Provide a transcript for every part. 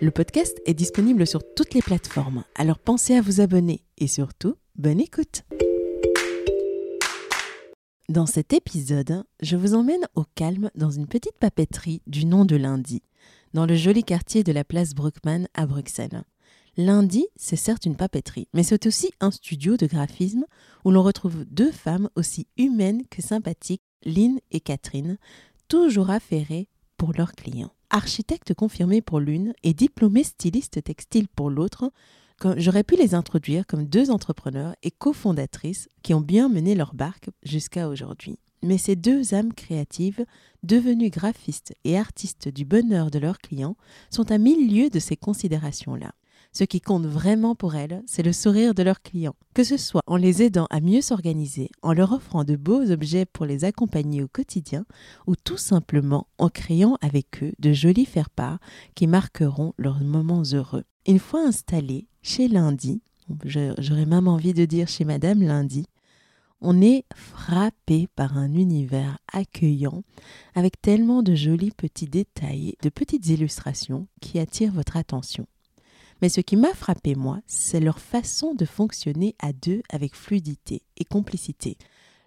Le podcast est disponible sur toutes les plateformes, alors pensez à vous abonner et surtout, bonne écoute. Dans cet épisode, je vous emmène au calme dans une petite papeterie du nom de Lundi, dans le joli quartier de la place Bruckmann à Bruxelles. Lundi, c'est certes une papeterie, mais c'est aussi un studio de graphisme où l'on retrouve deux femmes aussi humaines que sympathiques, Lynn et Catherine, toujours affairées pour leurs clients architecte confirmé pour l'une et diplômé styliste textile pour l'autre, j'aurais pu les introduire comme deux entrepreneurs et cofondatrices qui ont bien mené leur barque jusqu'à aujourd'hui. Mais ces deux âmes créatives, devenues graphistes et artistes du bonheur de leurs clients, sont à mille lieues de ces considérations-là. Ce qui compte vraiment pour elles, c'est le sourire de leurs clients, que ce soit en les aidant à mieux s'organiser, en leur offrant de beaux objets pour les accompagner au quotidien, ou tout simplement en créant avec eux de jolis faire-part qui marqueront leurs moments heureux. Une fois installés chez Lundi, j'aurais même envie de dire chez Madame Lundi, on est frappé par un univers accueillant avec tellement de jolis petits détails, de petites illustrations qui attirent votre attention. Mais ce qui m'a frappé, moi, c'est leur façon de fonctionner à deux avec fluidité et complicité.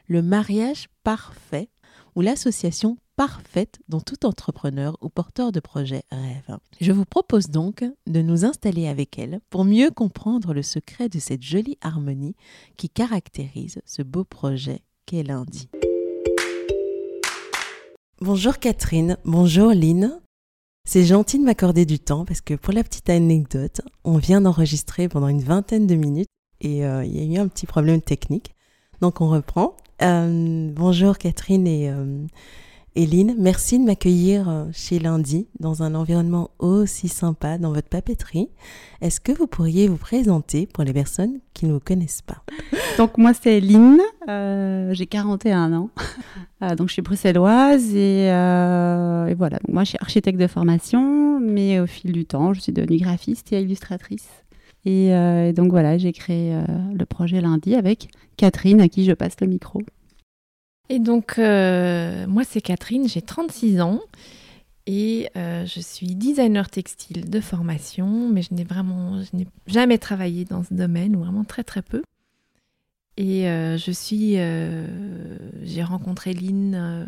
Le mariage parfait ou l'association parfaite dont tout entrepreneur ou porteur de projet rêve. Je vous propose donc de nous installer avec elle pour mieux comprendre le secret de cette jolie harmonie qui caractérise ce beau projet qu'est lundi. Bonjour Catherine, bonjour Lynn. C'est gentil de m'accorder du temps parce que pour la petite anecdote, on vient d'enregistrer pendant une vingtaine de minutes et euh, il y a eu un petit problème technique. Donc on reprend. Euh, bonjour Catherine et, euh, Eline, merci de m'accueillir euh, chez Lundi dans un environnement aussi sympa dans votre papeterie. Est-ce que vous pourriez vous présenter pour les personnes qui ne vous connaissent pas? Donc moi c'est Eline, euh, j'ai 41 ans, euh, donc je suis bruxelloise et, voilà. moi je suis architecte de formation, mais au fil du temps je suis devenue graphiste et illustratrice. Et donc voilà, j'ai créé le projet Lundi avec Catherine à qui je passe le micro. Et donc, euh, moi, c'est Catherine, j'ai 36 ans et euh, je suis designer textile de formation, mais je n'ai vraiment je n'ai jamais travaillé dans ce domaine, ou vraiment très très peu. Et euh, je suis. j'ai rencontré Lynn,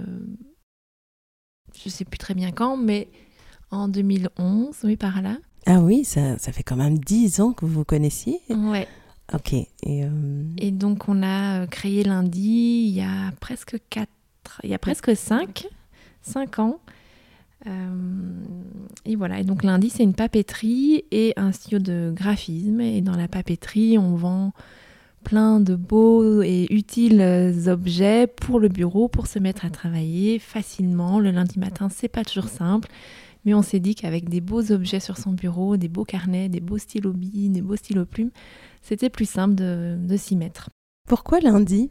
je ne sais plus très bien quand, mais en 2011, oui, par là. Ah oui, ça, ça fait quand même 10 ans que vous vous connaissiez Ouais. Ok. Et, euh, et, donc, on a euh, créé lundi il y a presque 4, il y a presque 5, 5 ans. Euh, et voilà, et donc lundi, c'est une papeterie et un studio de graphisme. Et dans la papeterie, on vend plein de beaux et utiles objets pour le bureau, pour se mettre à travailler facilement. Le lundi matin, c'est pas toujours simple. Mais on s'est dit qu'avec des beaux objets sur son bureau, des beaux carnets, des beaux stylos billes, des beaux stylos plumes, c'était plus simple de, s'y mettre. Pourquoi lundi?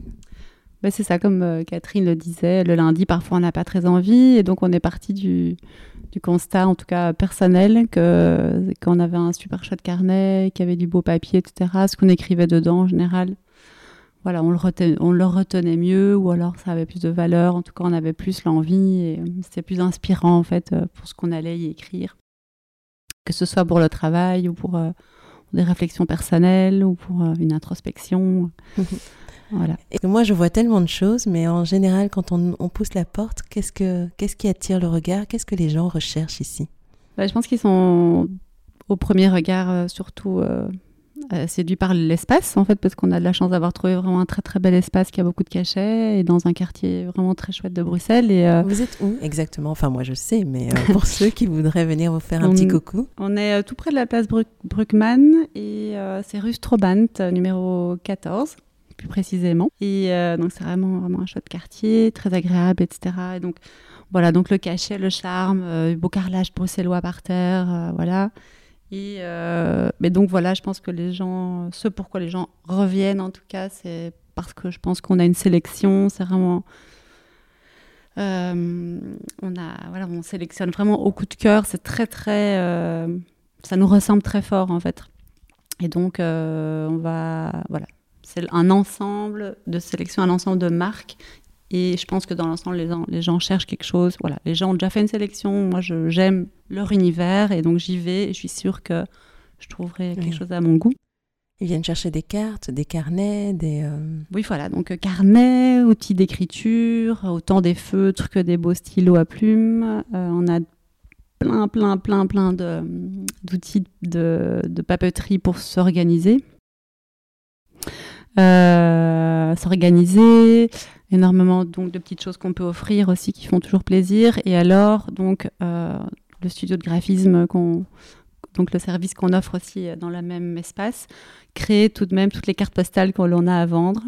Ben C'est ça, comme euh, Catherine le disait, le lundi, parfois on n'a pas très envie, et donc on est parti du, constat, en tout cas personnel, que qu'on avait un super chouette carnet, qu'il y avait du beau papier, etc., ce qu'on écrivait dedans en général, voilà, on le, retenait, on le retenait mieux, ou alors ça avait plus de valeur, en tout cas on avait plus l'envie, et euh, c'était plus inspirant en fait euh, pour ce qu'on allait y écrire, que ce soit pour le travail ou pour des réflexions personnelles ou pour euh, une introspection. voilà. Et moi, je vois tellement de choses, mais en général, quand on, pousse la porte, qu'est-ce, que, qu'est-ce qui attire le regard? Qu'est-ce que les gens recherchent ici? Bah, Je pense qu'ils sont au premier regard euh, surtout euh, euh, séduit par l'espace, en fait, parce qu'on a de la chance d'avoir trouvé vraiment un très très bel espace qui a beaucoup de cachets et dans un quartier vraiment très chouette de Bruxelles. Et, euh, Vous êtes où exactement? Enfin, moi je sais, mais euh, pour ceux qui voudraient venir vous faire un petit coucou. On est tout près de la place Bruckmann et c'est rue Strobant, numéro 14 plus précisément. Et donc c'est vraiment, vraiment un chouette quartier, très agréable, etc. Et donc voilà, donc le cachet, le charme, beau carrelage bruxellois par terre, voilà. Et euh, mais donc voilà, je pense que les gens, ce pourquoi les gens reviennent en tout cas, c'est parce que je pense qu'on a une sélection, c'est vraiment. Euh, on, a, voilà, on sélectionne vraiment au coup de cœur, c'est très très. Euh, ça nous ressemble très fort en fait. Et donc on va. Voilà, c'est un ensemble de sélection, un ensemble de marques et je pense que dans l'ensemble, les, les, gens cherchent quelque chose. Voilà, les gens ont déjà fait une sélection. Moi, j'aime leur univers et donc j'y vais et je suis sûre que je trouverai quelque chose à mon goût. Ils viennent chercher des cartes, des carnets, des... Euh, oui, voilà, donc euh, carnets, outils d'écriture, autant des feutres que des beaux stylos à plumes. Euh, on a plein, plein, plein, plein d'outils de, de, papeterie pour s'organiser. S'organiser, énormément donc de petites choses qu'on peut offrir aussi qui font toujours plaisir. Et alors donc euh, le studio de graphisme qu'on donc le service qu'on offre aussi dans le même espace, créer tout de même toutes les cartes postales qu'on a à vendre.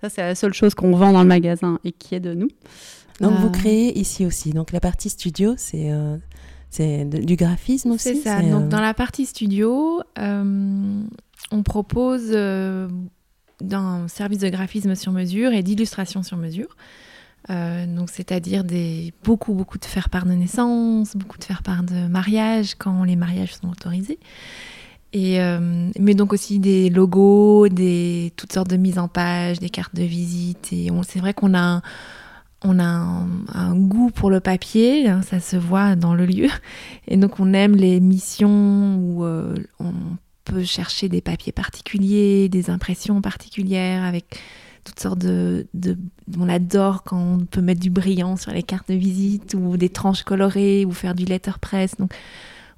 Ça, c'est la seule chose qu'on vend dans le magasin et qui est de nous. Donc, vous euh, créez ici aussi. Donc, la partie studio, c'est euh, c'est du graphisme aussi C'est ça. Donc, dans la partie studio, on propose d'un service de graphisme sur mesure et d'illustration sur mesure. Euh, donc c'est-à-dire beaucoup beaucoup de faire-part de naissance, beaucoup de faire-part de mariage quand les mariages sont autorisés. Euh, mais donc aussi des logos, des toutes sortes de mises en page, des cartes de visite. C'est vrai qu'on a un, on a un, goût pour le papier, hein, ça se voit dans le lieu. Et donc on aime les missions où euh, on peut chercher des papiers particuliers, des impressions particulières avec toutes sortes de, On adore quand on peut mettre du brillant sur les cartes de visite ou des tranches colorées ou faire du letterpress. Donc,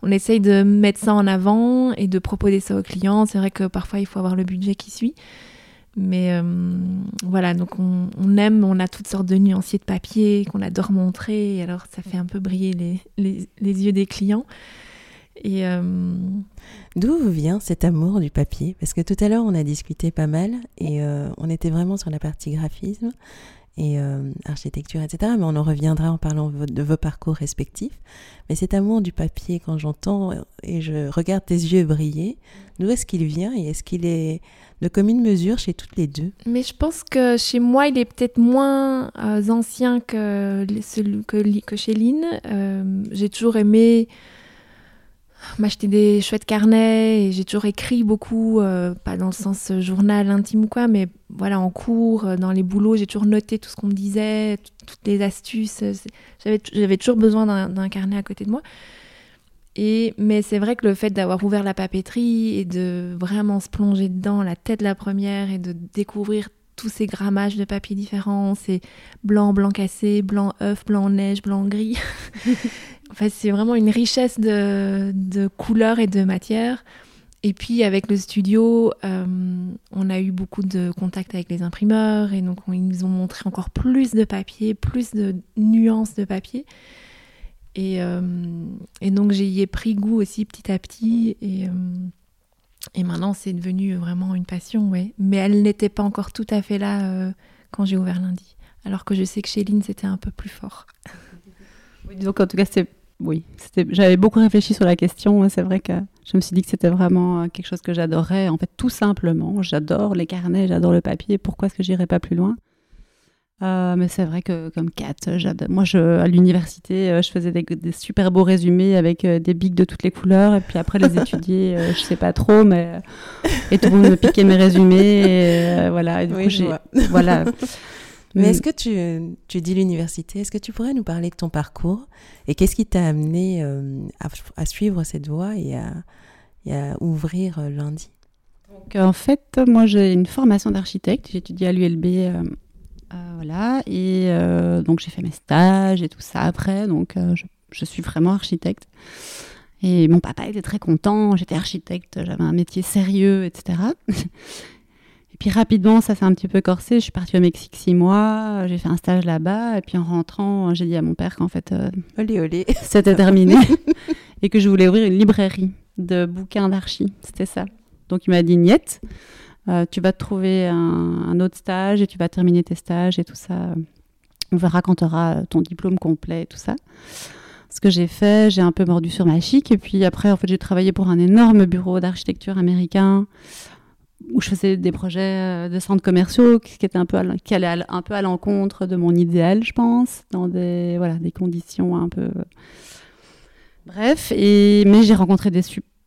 on essaye de mettre ça en avant et de proposer ça aux clients. C'est vrai que parfois, il faut avoir le budget qui suit. Mais euh, voilà, donc on, aime, on a toutes sortes de nuanciers de papier qu'on adore montrer. alors, ça fait un peu briller les, les yeux des clients. Et euh, d'où vient cet amour du papier? Parce que tout à l'heure, on a discuté pas mal et euh, on était vraiment sur la partie graphisme et euh, architecture, etc. Mais on en reviendra en parlant de vos parcours respectifs. Mais cet amour du papier, quand j'entends et je regarde tes yeux briller, d'où est-ce qu'il vient et est-ce qu'il est de commune mesure chez toutes les deux? Mais je pense que chez moi, il est peut-être moins ancien que, que, que chez Lynn. J'ai toujours aimé m'acheter des chouettes carnets et j'ai toujours écrit beaucoup, euh, pas dans le sens journal intime ou quoi, mais voilà, en cours, euh, dans les boulots, j'ai toujours noté tout ce qu'on me disait, toutes les astuces. J'avais toujours besoin d'un carnet à côté de moi. Et, mais c'est vrai que le fait d'avoir ouvert la papeterie et de vraiment se plonger dedans, la tête la première, et de découvrir tous ces grammages de papier différents, c'est blanc, blanc cassé, blanc œuf, blanc neige, blanc gris. fait, c'est vraiment une richesse de, de, couleurs et de matières. Et puis avec le studio, euh, on a eu beaucoup de contacts avec les imprimeurs et donc ils nous ont montré encore plus de papier, plus de nuances de papier. Et, euh, et donc j'y ai pris goût aussi petit à petit et, euh, et maintenant c'est devenu vraiment une passion, ouais. Mais elle n'était pas encore tout à fait là quand j'ai ouvert lundi. Alors que je sais que chez Lynn c'était un peu plus fort. donc en tout cas oui, j'avais beaucoup réfléchi sur la question. C'est vrai que je me suis dit que c'était vraiment euh, quelque chose que j'adorais. En fait, tout simplement, j'adore les carnets, j'adore le papier. Pourquoi est-ce que j'irais pas plus loin? Euh, mais c'est vrai que comme Kat, moi je, à l'université, euh, je faisais des, super beaux résumés avec des bics de toutes les couleurs et puis après les étudier, je sais pas trop, mais et tout le monde me piquait mes résumés, et, voilà. Et du coup, j'ai, voilà. Mais est-ce que tu, tu dis l'université Est-ce que tu pourrais nous parler de ton parcours Et qu'est-ce qui t'a amené euh, à, suivre cette voie et à, à ouvrir euh, lundi? Donc, En fait, moi j'ai une formation d'architecte. J'ai étudié à l'ULB. Euh, voilà. Et donc j'ai fait mes stages et tout ça après. Donc je, je suis vraiment architecte. Et mon papa était très content, j'étais architecte, j'avais un métier sérieux, etc. et puis rapidement, ça s'est un petit peu corsé. Je suis partie au Mexique six mois, j'ai fait un stage là-bas. Et puis en rentrant, j'ai dit à mon père qu'en fait, euh, olé, olé. c'était terminé et que je voulais ouvrir une librairie de bouquins d'archi. C'était ça. Donc il m'a dit, Niette, euh, tu vas te trouver un, autre stage et tu vas terminer tes stages et tout ça. On verra quand tu auras ton diplôme complet et tout ça ce que j'ai fait, j'ai un peu mordu sur ma chic. Et puis après, en fait, j'ai travaillé pour un énorme bureau d'architecture américain où je faisais des projets euh, de centres commerciaux qui, qui allaient un peu à l'encontre de mon idéal, je pense, dans des, voilà, des conditions un peu. Bref, et, mais j'ai rencontré des,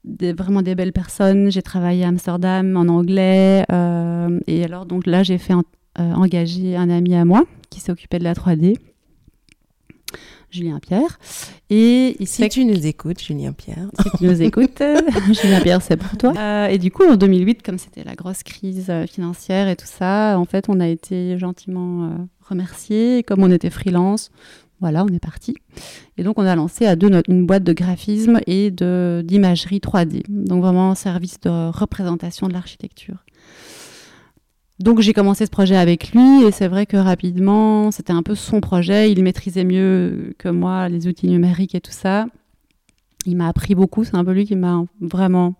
des, vraiment des belles personnes. J'ai travaillé à Amsterdam en anglais. Euh, et alors, donc là, j'ai fait euh, engager un ami à moi qui s'occupait de la 3D Julien Pierre. Et si tu nous écoutes, Julien Pierre. Si tu nous écoutes, Julien Pierre, c'est pour toi. Euh, et du coup, en 2008, comme c'était la grosse crise financière et tout ça, en fait, on a été gentiment remerciés. comme on était freelance, voilà, on est parti. Et donc, on a lancé à deux une boîte de graphisme et d'imagerie 3D. Donc, vraiment service de représentation de l'architecture. Donc j'ai commencé ce projet avec lui et c'est vrai que rapidement, c'était un peu son projet. Il maîtrisait mieux que moi les outils numériques et tout ça. Il m'a appris beaucoup. C'est un peu lui qui m'a vraiment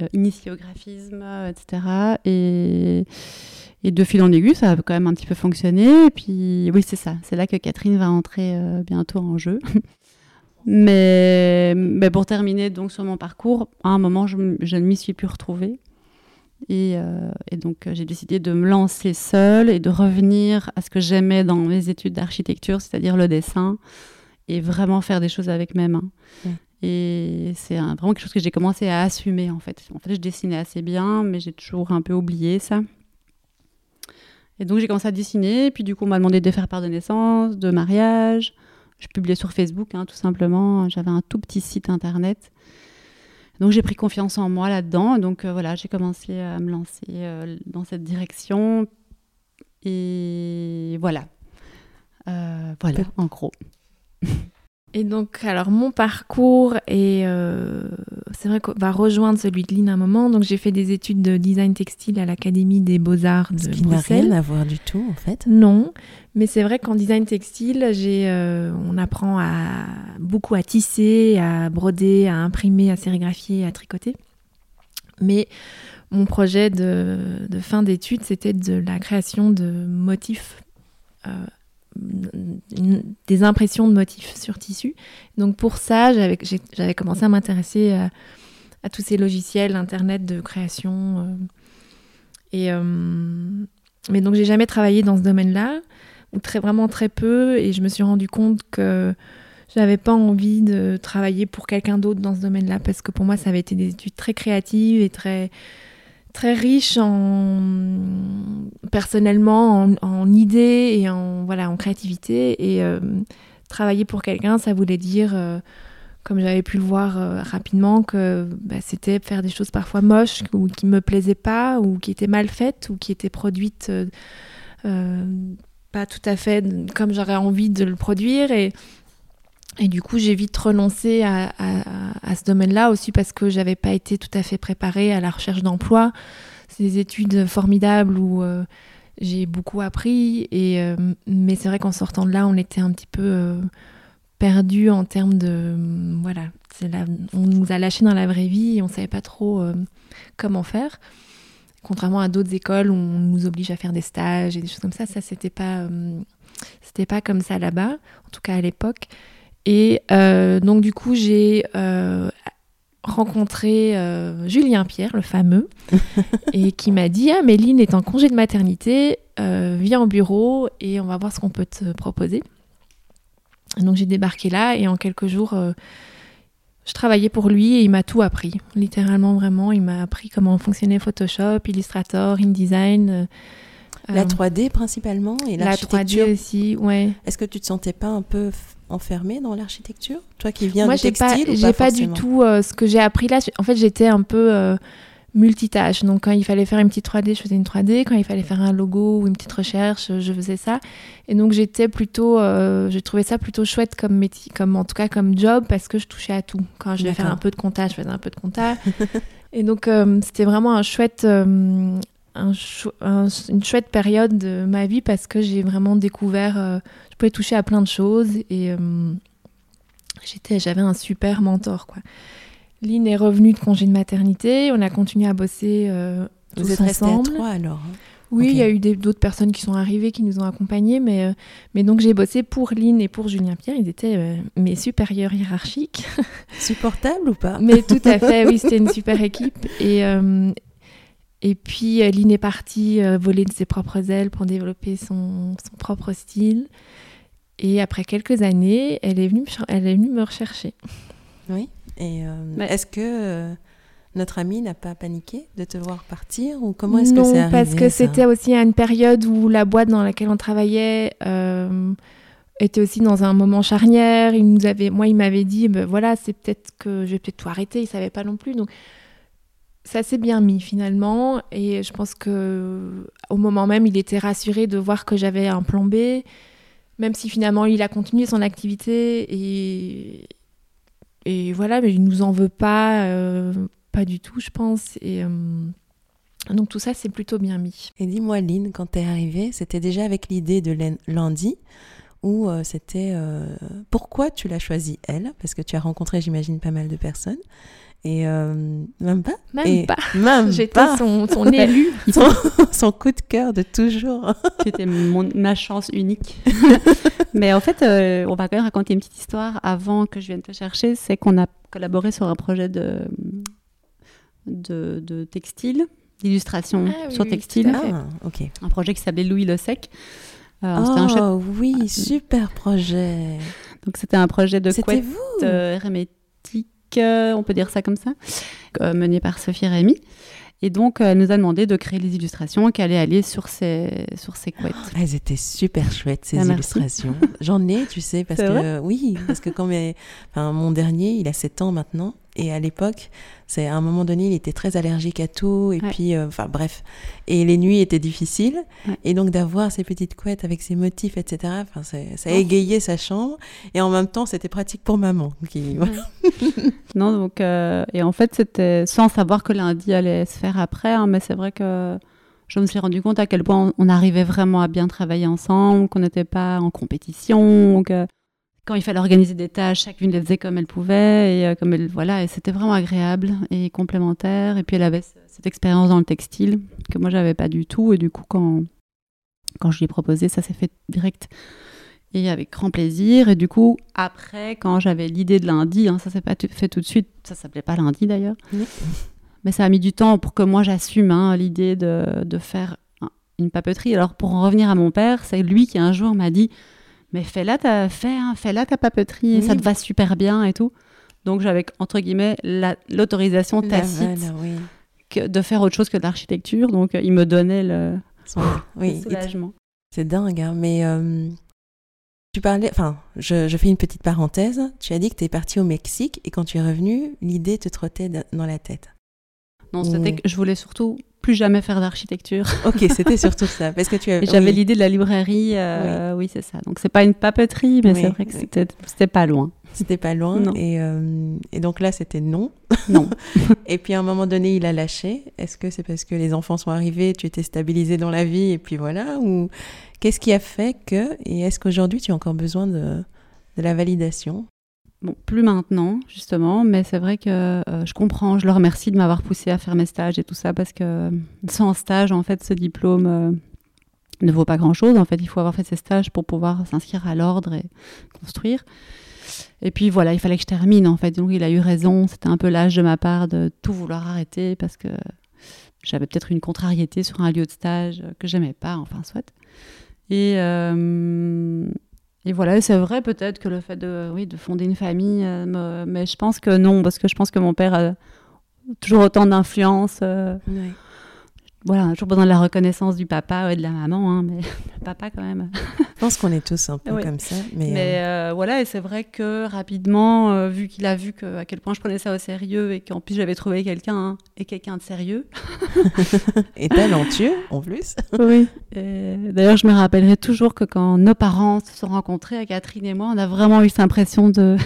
euh, initié au graphisme, etc. Et, et, de fil en aiguille, ça a quand même un petit peu fonctionné. Et puis oui, c'est ça. C'est là que Catherine va entrer euh, bientôt en jeu. mais, mais, pour terminer donc sur mon parcours, à un moment, je, je ne m'y suis plus retrouvée. Euh, et, donc, euh, j'ai décidé de me lancer seule et de revenir à ce que j'aimais dans mes études d'architecture, c'est-à-dire le dessin, et vraiment faire des choses avec mes mains. Et c'est vraiment quelque chose que j'ai commencé à assumer, en fait. En fait, je dessinais assez bien, mais j'ai toujours un peu oublié ça. Et donc, j'ai commencé à dessiner, puis du coup, on m'a demandé de faire part de naissance, de mariage. Je publiais sur Facebook, hein, tout simplement. J'avais un tout petit site internet. Donc j'ai pris confiance en moi là-dedans. Donc euh, voilà, j'ai commencé à me lancer euh, dans cette direction. Et voilà. Euh, voilà, en gros. Et donc, alors mon parcours est, c'est vrai qu'on va rejoindre celui de Lynn à un moment. Donc, j'ai fait des études de design textile à l'Académie des Beaux-Arts de Ce qui n'a rien à voir du tout, en fait. Non, mais c'est vrai qu'en design textile, j'ai, on apprend à beaucoup à tisser, à broder, à imprimer, à sérigraphier, à tricoter. Mais mon projet de, de fin d'études, c'était de la création de motifs des impressions de motifs sur tissu. Donc pour ça, j'avais commencé à m'intéresser à, tous ces logiciels internet de création. Euh, et euh, mais donc j'ai jamais travaillé dans ce domaine-là, ou très vraiment très peu, et je me suis rendu compte que j'avais pas envie de travailler pour quelqu'un d'autre dans ce domaine-là, parce que pour moi ça avait été des études très créatives et très très riche en personnellement en, idées et en voilà en créativité. Et euh, travailler pour quelqu'un ça voulait dire euh, comme j'avais pu le voir euh, rapidement que bah, c'était faire des choses parfois moches ou qui me plaisaient pas ou qui étaient mal faites ou qui étaient produites pas tout à fait comme j'aurais envie de le produire. Et et du coup, j'ai vite renoncé à, ce domaine-là aussi parce que j'avais pas été tout à fait préparée à la recherche d'emploi. C'est des études formidables où euh, j'ai beaucoup appris, et, euh, mais c'est vrai qu'en sortant de là, on était un petit peu euh, perdu en termes de. voilà, on nous a lâchés dans la vraie vie et on savait pas trop comment faire. Contrairement à d'autres écoles où on nous oblige à faire des stages et des choses comme ça, ça c'était pas, pas comme ça là-bas, en tout cas à l'époque. Et euh, donc du coup, j'ai euh, rencontré euh, Julien Pierre, le fameux, et qui m'a dit Ah, Méline est en congé de maternité, viens au bureau et on va voir ce qu'on peut te proposer. donc j'ai débarqué là et en quelques jours, je travaillais pour lui et il m'a tout appris. Littéralement, vraiment, il m'a appris comment fonctionnait Photoshop, Illustrator, InDesign. La 3D principalement et La 3D aussi, ouais. Est-ce que tu te sentais pas un peu enfermée dans l'architecture? Toi qui viens Moi, du textile Moi, j'ai pas du tout euh, ce que j'ai appris là. En fait, j'étais un peu. Euh, multitâche. Donc quand il fallait faire une petite 3D, je faisais une 3D. Quand il fallait faire un logo ou une petite recherche, je faisais ça. Et donc j'étais plutôt, euh, j'ai trouvé ça plutôt chouette comme métier, comme en tout cas comme job parce que je touchais à tout. Quand je devais faire un peu de compta, je faisais un peu de compta. et donc euh, c'était vraiment un chouette, euh, un une chouette période de ma vie parce que j'ai vraiment découvert, je pouvais toucher à plein de choses et j'étais, j'avais un super mentor quoi. Lynn est revenue de congé de maternité. On a continué à bosser euh, Vous tous êtes ensemble. à trois alors hein Oui, il y a eu d'autres personnes qui sont arrivées, qui nous ont accompagnés, mais, euh, mais donc j'ai bossé pour Lynn et pour Julien Pierre. Ils étaient euh, mes supérieurs hiérarchiques. Supportable ou pas? Mais tout à fait, oui, c'était une super équipe. Et, euh, et puis Lynn est partie voler de ses propres ailes pour développer son, son propre style. Et après quelques années, elle est venue, elle est venue me rechercher. Oui. Et est-ce que notre ami n'a pas paniqué de te voir partir ou comment est-ce que c'est arrivé Non, parce que c'était aussi à une période où la boîte dans laquelle on travaillait euh, était aussi dans un moment charnière. Il nous avait, moi, il m'avait dit, ben voilà, c'est peut-être que je vais peut-être tout arrêter. Il savait pas non plus, donc ça s'est bien mis finalement. Et je pense que au moment même, il était rassuré de voir que j'avais un plan B, même si finalement il a continué son activité et et voilà, mais il nous en veut pas. Euh, pas du tout, je pense. Et euh, donc tout ça, c'est plutôt bien mis. Et dis-moi, Lynn, quand tu es arrivée, c'était déjà avec l'idée de lundi ou euh, c'était pourquoi tu l'as choisie elle? Parce que tu as rencontré, j'imagine, pas mal de personnes. Et même pas Même pas. Même J'étais son, son élu. son, coup de cœur de toujours. C'était ma chance unique. Mais en fait, on va quand même raconter une petite histoire avant que je vienne te chercher. C'est qu'on a collaboré sur un projet de de, de textile, d'illustration ah sur textile. Ah, Un projet qui s'appelait Louis Le Sec. Euh, oh oui, ah, super projet. Donc c'était un projet de couette euh, hermétique, euh, on peut dire ça comme ça, mené par Sophie Rémy. Et donc, elle nous a demandé de créer les illustrations qui allaient aller sur ces, sur couettes. elles étaient super chouettes, ces illustrations. J'en ai, tu sais, parce que, oui, parce que quand mes, enfin, mon dernier, il a 7 ans maintenant, et à l'époque, c'est à un moment donné, il était très allergique à tout. Et puis, euh, enfin bref. Et les nuits étaient difficiles. Et donc d'avoir ces petites couettes avec ces motifs, etc. Enfin, ça égayé sa chambre. Et en même temps, c'était pratique pour maman. Qui, non, donc euh, et en fait, c'était sans savoir que lundi allait se faire après. Hein, mais c'est vrai que je me suis rendu compte à quel point on, arrivait vraiment à bien travailler ensemble, qu'on n'était pas en compétition, que quand il fallait organiser des tâches, chacune les faisait comme elle pouvait et euh, comme elle voilà et c'était vraiment agréable et complémentaire. Et puis elle avait cette expérience dans le textile que moi j'avais pas du tout. Et du coup quand quand je lui ai proposé ça s'est fait direct et avec grand plaisir. Et du coup après quand j'avais l'idée de lundi hein, ça s'est pas fait tout de suite. Ça s'appelait pas lundi d'ailleurs. Mais ça a mis du temps pour que moi j'assume hein, l'idée de, de faire une papeterie. Alors pour en revenir à mon père c'est lui qui un jour m'a dit mais fais-la ta, fais, hein, fais ta papeterie, ça te va super bien et tout. Donc j'avais, entre guillemets, l'autorisation tacite de faire autre chose que de l'architecture. Donc il me donnait le, oui, soulagement. C'est dingue, hein, mais euh, tu parlais, enfin, je, je, fais une petite parenthèse. Tu as dit que tu es parti au Mexique et quand tu es revenu, l'idée te trottait dans la tête. Non, c'était que je voulais surtout plus jamais faire d'architecture. Ok, c'était surtout ça. Parce que tu J'avais l'idée de la librairie. Euh, oui, c'est ça. Donc c'est pas une papeterie, mais c'est vrai que c'était pas loin. C'était pas loin. Et, euh, et, donc là, c'était non. Non. et puis à un moment donné, il a lâché. Est-ce que c'est parce que les enfants sont arrivés, tu étais stabilisé dans la vie et puis voilà Ou qu'est-ce qui a fait que Et est-ce qu'aujourd'hui, tu as encore besoin de, de la validation? Bon, plus maintenant, justement, mais c'est vrai que euh, je comprends, je leur remercie de m'avoir poussé à faire mes stages et tout ça, parce que euh, sans stage, en fait, ce diplôme euh, ne vaut pas grand-chose. En fait, il faut avoir fait ses stages pour pouvoir s'inscrire à l'ordre et construire. Et puis voilà, il fallait que je termine, en fait. Donc il a eu raison, c'était un peu l'âge de ma part de tout vouloir arrêter, parce que j'avais peut-être une contrariété sur un lieu de stage que j'aimais pas, enfin, soit. Et et voilà, c'est vrai peut-être que le fait de, oui, de fonder une famille, euh, mais je pense que non, parce que je pense que mon père a toujours autant d'influence. Euh, voilà, toujours besoin de la reconnaissance du papa et de la maman, hein, mais le papa quand même. Pense qu'on est tous un peu comme ça. Mais, Mais euh, euh, voilà, et c'est vrai que rapidement, euh, vu qu'il a vu que, à quel point je prenais ça au sérieux et qu'en plus j'avais trouvé quelqu'un hein, et quelqu'un de sérieux. et talentueux en plus. Oui. D'ailleurs, je me rappellerai toujours que quand nos parents se sont rencontrés, Catherine et moi, on a vraiment eu cette impression de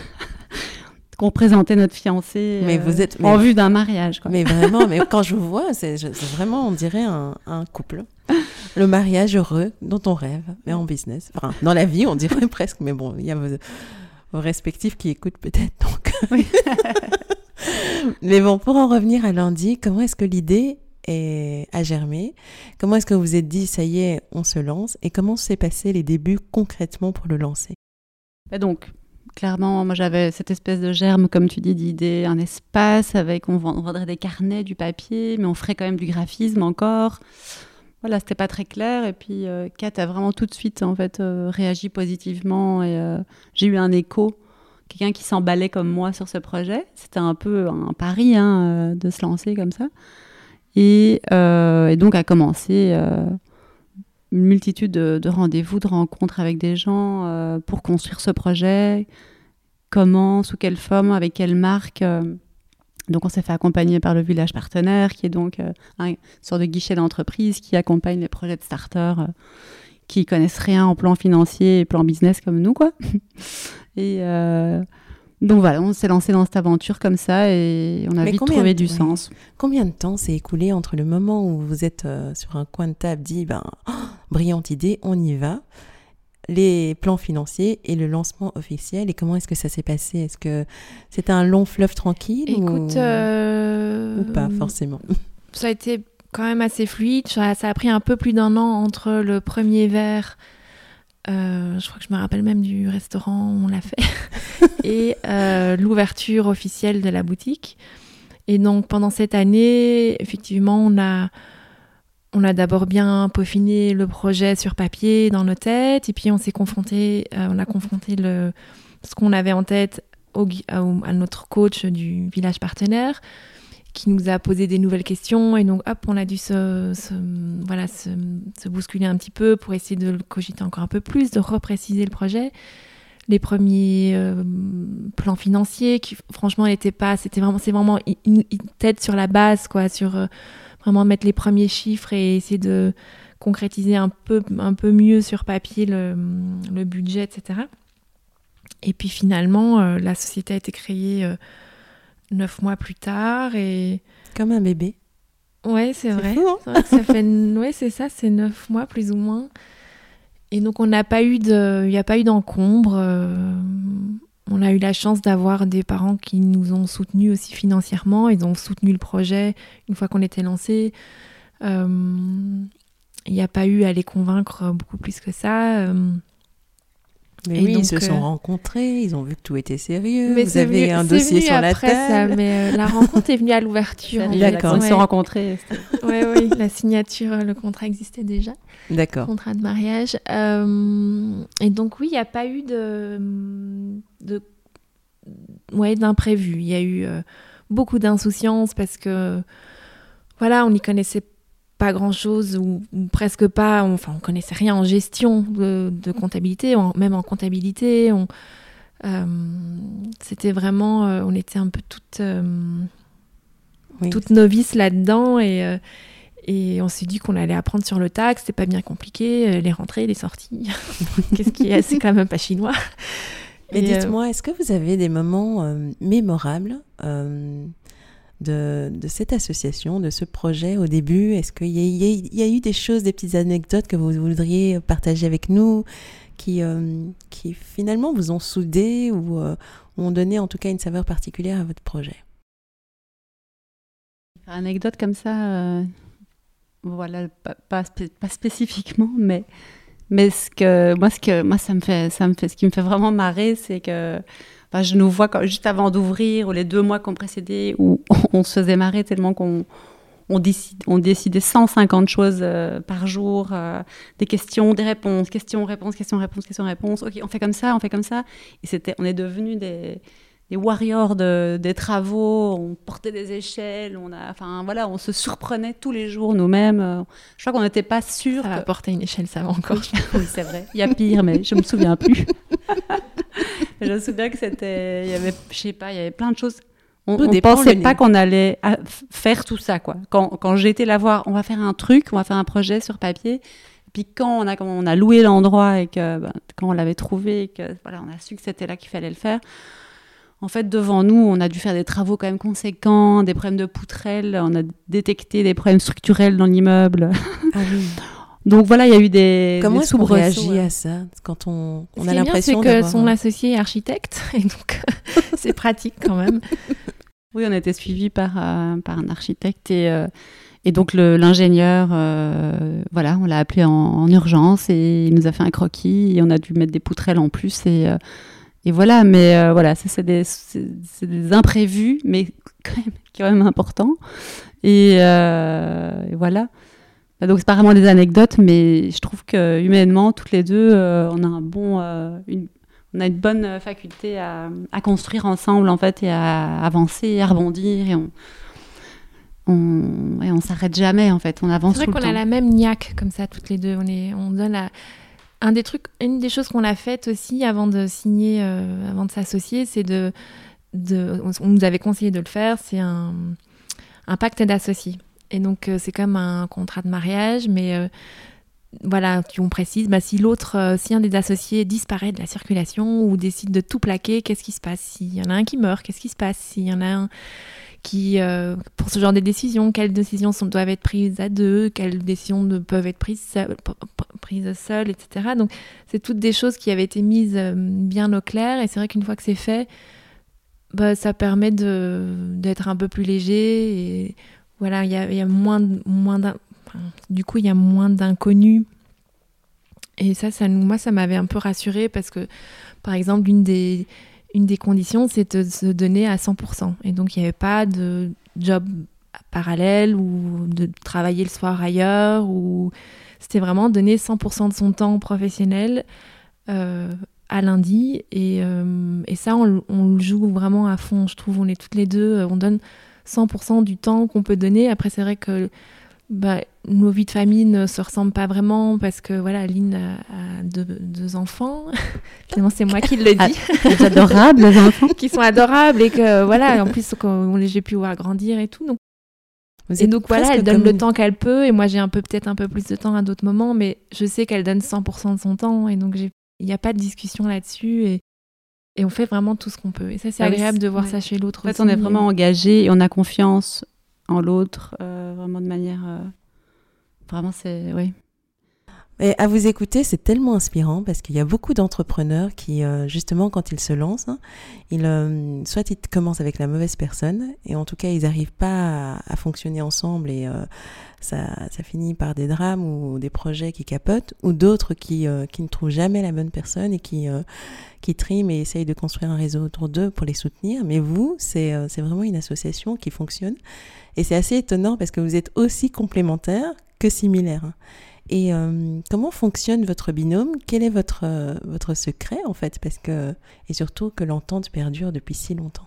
qu'on présentait notre fiancé Mais euh, vous êtes- en vue d'un mariage. Quoi. Mais vraiment, mais quand je vous vois, c'est je- c'est vraiment, on dirait un, un couple. Le mariage heureux dont on rêve, mais en business. Enfin, dans la vie, on dirait presque. Mais bon, il y a vos, vos respectifs qui écoutent peut-être. Donc. Oui. mais bon, pour en revenir à lundi, comment est-ce que l'idée est, a germé? Comment est-ce que vous vous êtes dit, ça y est, on se lance? Et comment s'est passé les débuts concrètement pour le lancer? Et donc, clairement, moi j'avais cette espèce de germe, comme tu dis, d'idée, un espace avec, on vendrait des carnets, du papier, mais on ferait quand même du graphisme encore. Voilà, c'était pas très clair. Et puis, euh, Kat a vraiment tout de suite, en fait, euh, réagi positivement. Et euh, j'ai eu un écho, quelqu'un qui s'emballait comme moi sur ce projet. C'était un peu un pari hein, de se lancer comme ça. Et, donc, a commencé une multitude de, de rendez-vous, de rencontres avec des gens pour construire ce projet. Comment, sous quelle forme, avec quelle marque. Donc, on s'est fait accompagner par le village partenaire, qui est donc euh, un sorte de guichet d'entreprise qui accompagne les projets de starters euh, qui connaissent rien en plan financier et plan business comme nous, quoi. et euh, donc voilà, on s'est lancé dans cette aventure comme ça et on a Mais vite trouvé de- du sens. Combien de temps s'est écoulé entre le moment où vous êtes euh, sur un coin de table, dit, ben, oh, brillante idée, on y va, les plans financiers et le lancement officiel Et comment est-ce que ça s'est passé? Est-ce que c'était un long fleuve tranquille Écoute, ou, euh, ou pas forcément? ça a été quand même assez fluide. Ça, ça a pris un peu plus d'un an entre le premier verre, euh, je crois que je me rappelle même du restaurant où on l'a fait, et euh, l'ouverture officielle de la boutique. Et donc pendant cette année, effectivement, on a, on a d'abord bien peaufiné le projet sur papier dans nos têtes, et puis on s'est confronté, euh, on a confronté le, ce qu'on avait en tête au à, à notre coach du village partenaire qui nous a posé des nouvelles questions et donc hop on a dû se, voilà se, bousculer un petit peu pour essayer de le cogiter encore un peu plus de repréciser le projet. Les premiers euh, plans financiers qui franchement n'étaient pas c'était vraiment c'est vraiment une, une tête sur la base quoi sur euh, vraiment mettre les premiers chiffres et essayer de concrétiser un peu un peu mieux sur papier le, le budget etc et puis finalement euh, la société a été créée euh, neuf mois plus tard et Comme un bébé. ouais c'est vrai. fou, hein. C'est vrai que ça fait ouais c'est ça c'est neuf mois plus ou moins. Et donc on n'a pas eu de il n'y a pas eu d'encombre euh, on a eu la chance d'avoir des parents qui nous ont soutenus aussi financièrement. Ils ont soutenu le projet une fois qu'on était lancé. Euh, il n'y a pas eu à les convaincre beaucoup plus que ça. Euh, Mais Et oui, donc, ils se sont euh, rencontrés, ils ont vu que tout était sérieux. Mais vous avez venu- un dossier venu sur la après ça, mais euh, la rencontre est venue à l'ouverture. fait. D'accord. Ils se Ouais. sont rencontrés. Ouais, oui, la signature, le contrat existait déjà, D'accord. contrat de mariage. Euh, et donc oui, il n'y a pas eu de, de ouais, d'imprévu. Il y a eu euh, beaucoup d'insouciance parce que voilà, on n'y connaissait pas grand-chose ou, ou presque pas. On- Enfin, on connaissait rien en gestion de, de comptabilité, même en comptabilité. On, euh, c'était vraiment, euh, on était un peu toutes, euh, Oui. toutes novices là-dedans et et on s'est dit qu'on allait apprendre sur le tac, c'était pas bien compliqué, les rentrées, les sorties. Qu'est-ce qui est, c'est quand même pas chinois. Mais dites-moi, est-ce que vous avez des moments mémorables de, cette association, de ce projet au début? Est-ce qu'il y, a- eu des choses, des petites anecdotes que vous voudriez partager avec nous qui, euh, qui finalement vous ont soudé ou euh, ont donné en tout cas une saveur particulière à votre projet? Anecdote comme ça, euh, voilà, pas, pas, pas spécifiquement, mais, mais ce que, moi, ce que, moi, ça me fait, ça me fait, ce qui me fait vraiment marrer, c'est que je nous vois juste avant d'ouvrir, ou les deux mois qu'on précédait, où on se faisait marrer tellement qu'on on décide, on décidait 150 choses euh, par jour, euh, des questions, des réponses, questions, réponses, questions, réponses, questions, réponses. Ok, on fait comme ça, on fait comme ça. Et c'était, on est devenus des, des warriors de, des travaux, on portait des échelles, on a, enfin voilà, on se surprenait tous les jours nous-mêmes. Je crois qu'on n'était pas sûr. Ça va porter une échelle, ça va encore. oui, c'est vrai. Il y a pire, mais je me souviens plus. je me souviens que c'était, il y avait, je sais pas, il y avait plein de choses. On ne pensait pas qu'on allait faire tout ça, quoi. Quand, été la voir, on va faire un truc, on va faire un projet sur papier. Puis quand on a, quand on a loué l'endroit et que ben, quand on l'avait trouvé et que voilà, on a su que c'était là qu'il fallait le faire, en fait, devant nous, on a dû faire des travaux quand même conséquents, des problèmes de poutrelles, on a détecté des problèmes structurels dans l'immeuble. Ah Donc voilà, il y a eu des. Comment est-ce qu'on réagit à ça quand on, on a l'impression c'est que son associé est architecte et donc c'est pratique quand même. Oui, on a été suivi par, euh, par un architecte et, euh, et donc l'ingénieur, euh, voilà, on l'a appelé en, urgence et il nous a fait un croquis et on a dû mettre des poutrelles en plus et et voilà, mais euh, voilà, ça c'est des, des, imprévus, mais quand même, quand même importants. Et, euh, et voilà. Bah, donc c'est pas vraiment des anecdotes, mais je trouve que humainement, toutes les deux, euh, on a un bon, une, on a une bonne faculté à, à, construire ensemble en fait et à avancer, à rebondir et on, on, et on s'arrête jamais en fait, on avance. C'est vrai qu'on a la même niaque comme ça toutes les deux. On est, on donne la un des trucs, une des choses qu'on a faites aussi avant de signer, euh, avant de s'associer, c'est de, on nous avait conseillé de le faire, c'est un, un pacte d'associés. Et donc euh, c'est comme un contrat de mariage, mais euh, voilà, on précise, bah, si l'autre, si un des associés disparaît de la circulation ou décide de tout plaquer, qu'est-ce qui se passe? S'il y en a un qui meurt, qu'est-ce qui se passe? S'il y en a un qui, pour ce genre de décisions, quelles décisions sont, doivent être prises à deux, quelles décisions ne peuvent être prises prise seule, etc. Donc, c'est toutes des choses qui avaient été mises euh, bien au clair. Et c'est vrai qu'une fois que c'est fait, bah, ça permet d'être un peu plus léger. Et voilà, il y a, y a, moins, moins du coup, il y a moins d'inconnus. Et ça, ça, moi, ça m'avait un peu rassurée parce que, par exemple, une des, une des conditions, c'est de se donner à 100%. Et donc, il n'y avait pas de job parallèle ou de travailler le soir ailleurs ou c'était vraiment donner 100% de son temps professionnel euh, à lundi. Et, euh, et ça, on, le joue vraiment à fond, je trouve. On est toutes les deux, euh, on donne 100% du temps qu'on peut donner. Après, c'est vrai que bah, nos vies de famille ne se ressemblent pas vraiment parce que voilà, Aline a, deux, enfants. Finalement, c'est moi qui le dis. Ah, adorables, les enfants. qui sont adorables et que voilà, en plus, j'ai pu voir grandir et tout. Donc, et donc voilà, elle donne le temps qu'elle peut, et moi j'ai un peu peut-être un peu plus de temps à d'autres moments, mais je sais qu'elle donne 100% de son temps, et donc il n'y a pas de discussion là-dessus, et, et on fait vraiment tout ce qu'on peut. Et ça c'est ah agréable de voir ça chez l'autre. En fait, on est vraiment engagé et on a confiance en l'autre, euh, vraiment de manière. Euh, vraiment, c'est. Oui. Et à vous écouter, c'est tellement inspirant parce qu'il y a beaucoup d'entrepreneurs qui, euh, justement, quand ils se lancent, hein, ils, euh, soit ils commencent avec la mauvaise personne, et en tout cas, ils n'arrivent pas à, fonctionner ensemble et euh, ça, ça, finit par des drames ou des projets qui capotent, ou d'autres qui, qui ne trouvent jamais la bonne personne et qui, qui triment et essayent de construire un réseau autour d'eux pour les soutenir. Mais vous, c'est vraiment une association qui fonctionne. Et c'est assez étonnant parce que vous êtes aussi complémentaires que similaires. Et euh, comment fonctionne votre binôme? Quel est votre, euh, votre secret en fait? Parce que, Et surtout que l'entente perdure depuis si longtemps.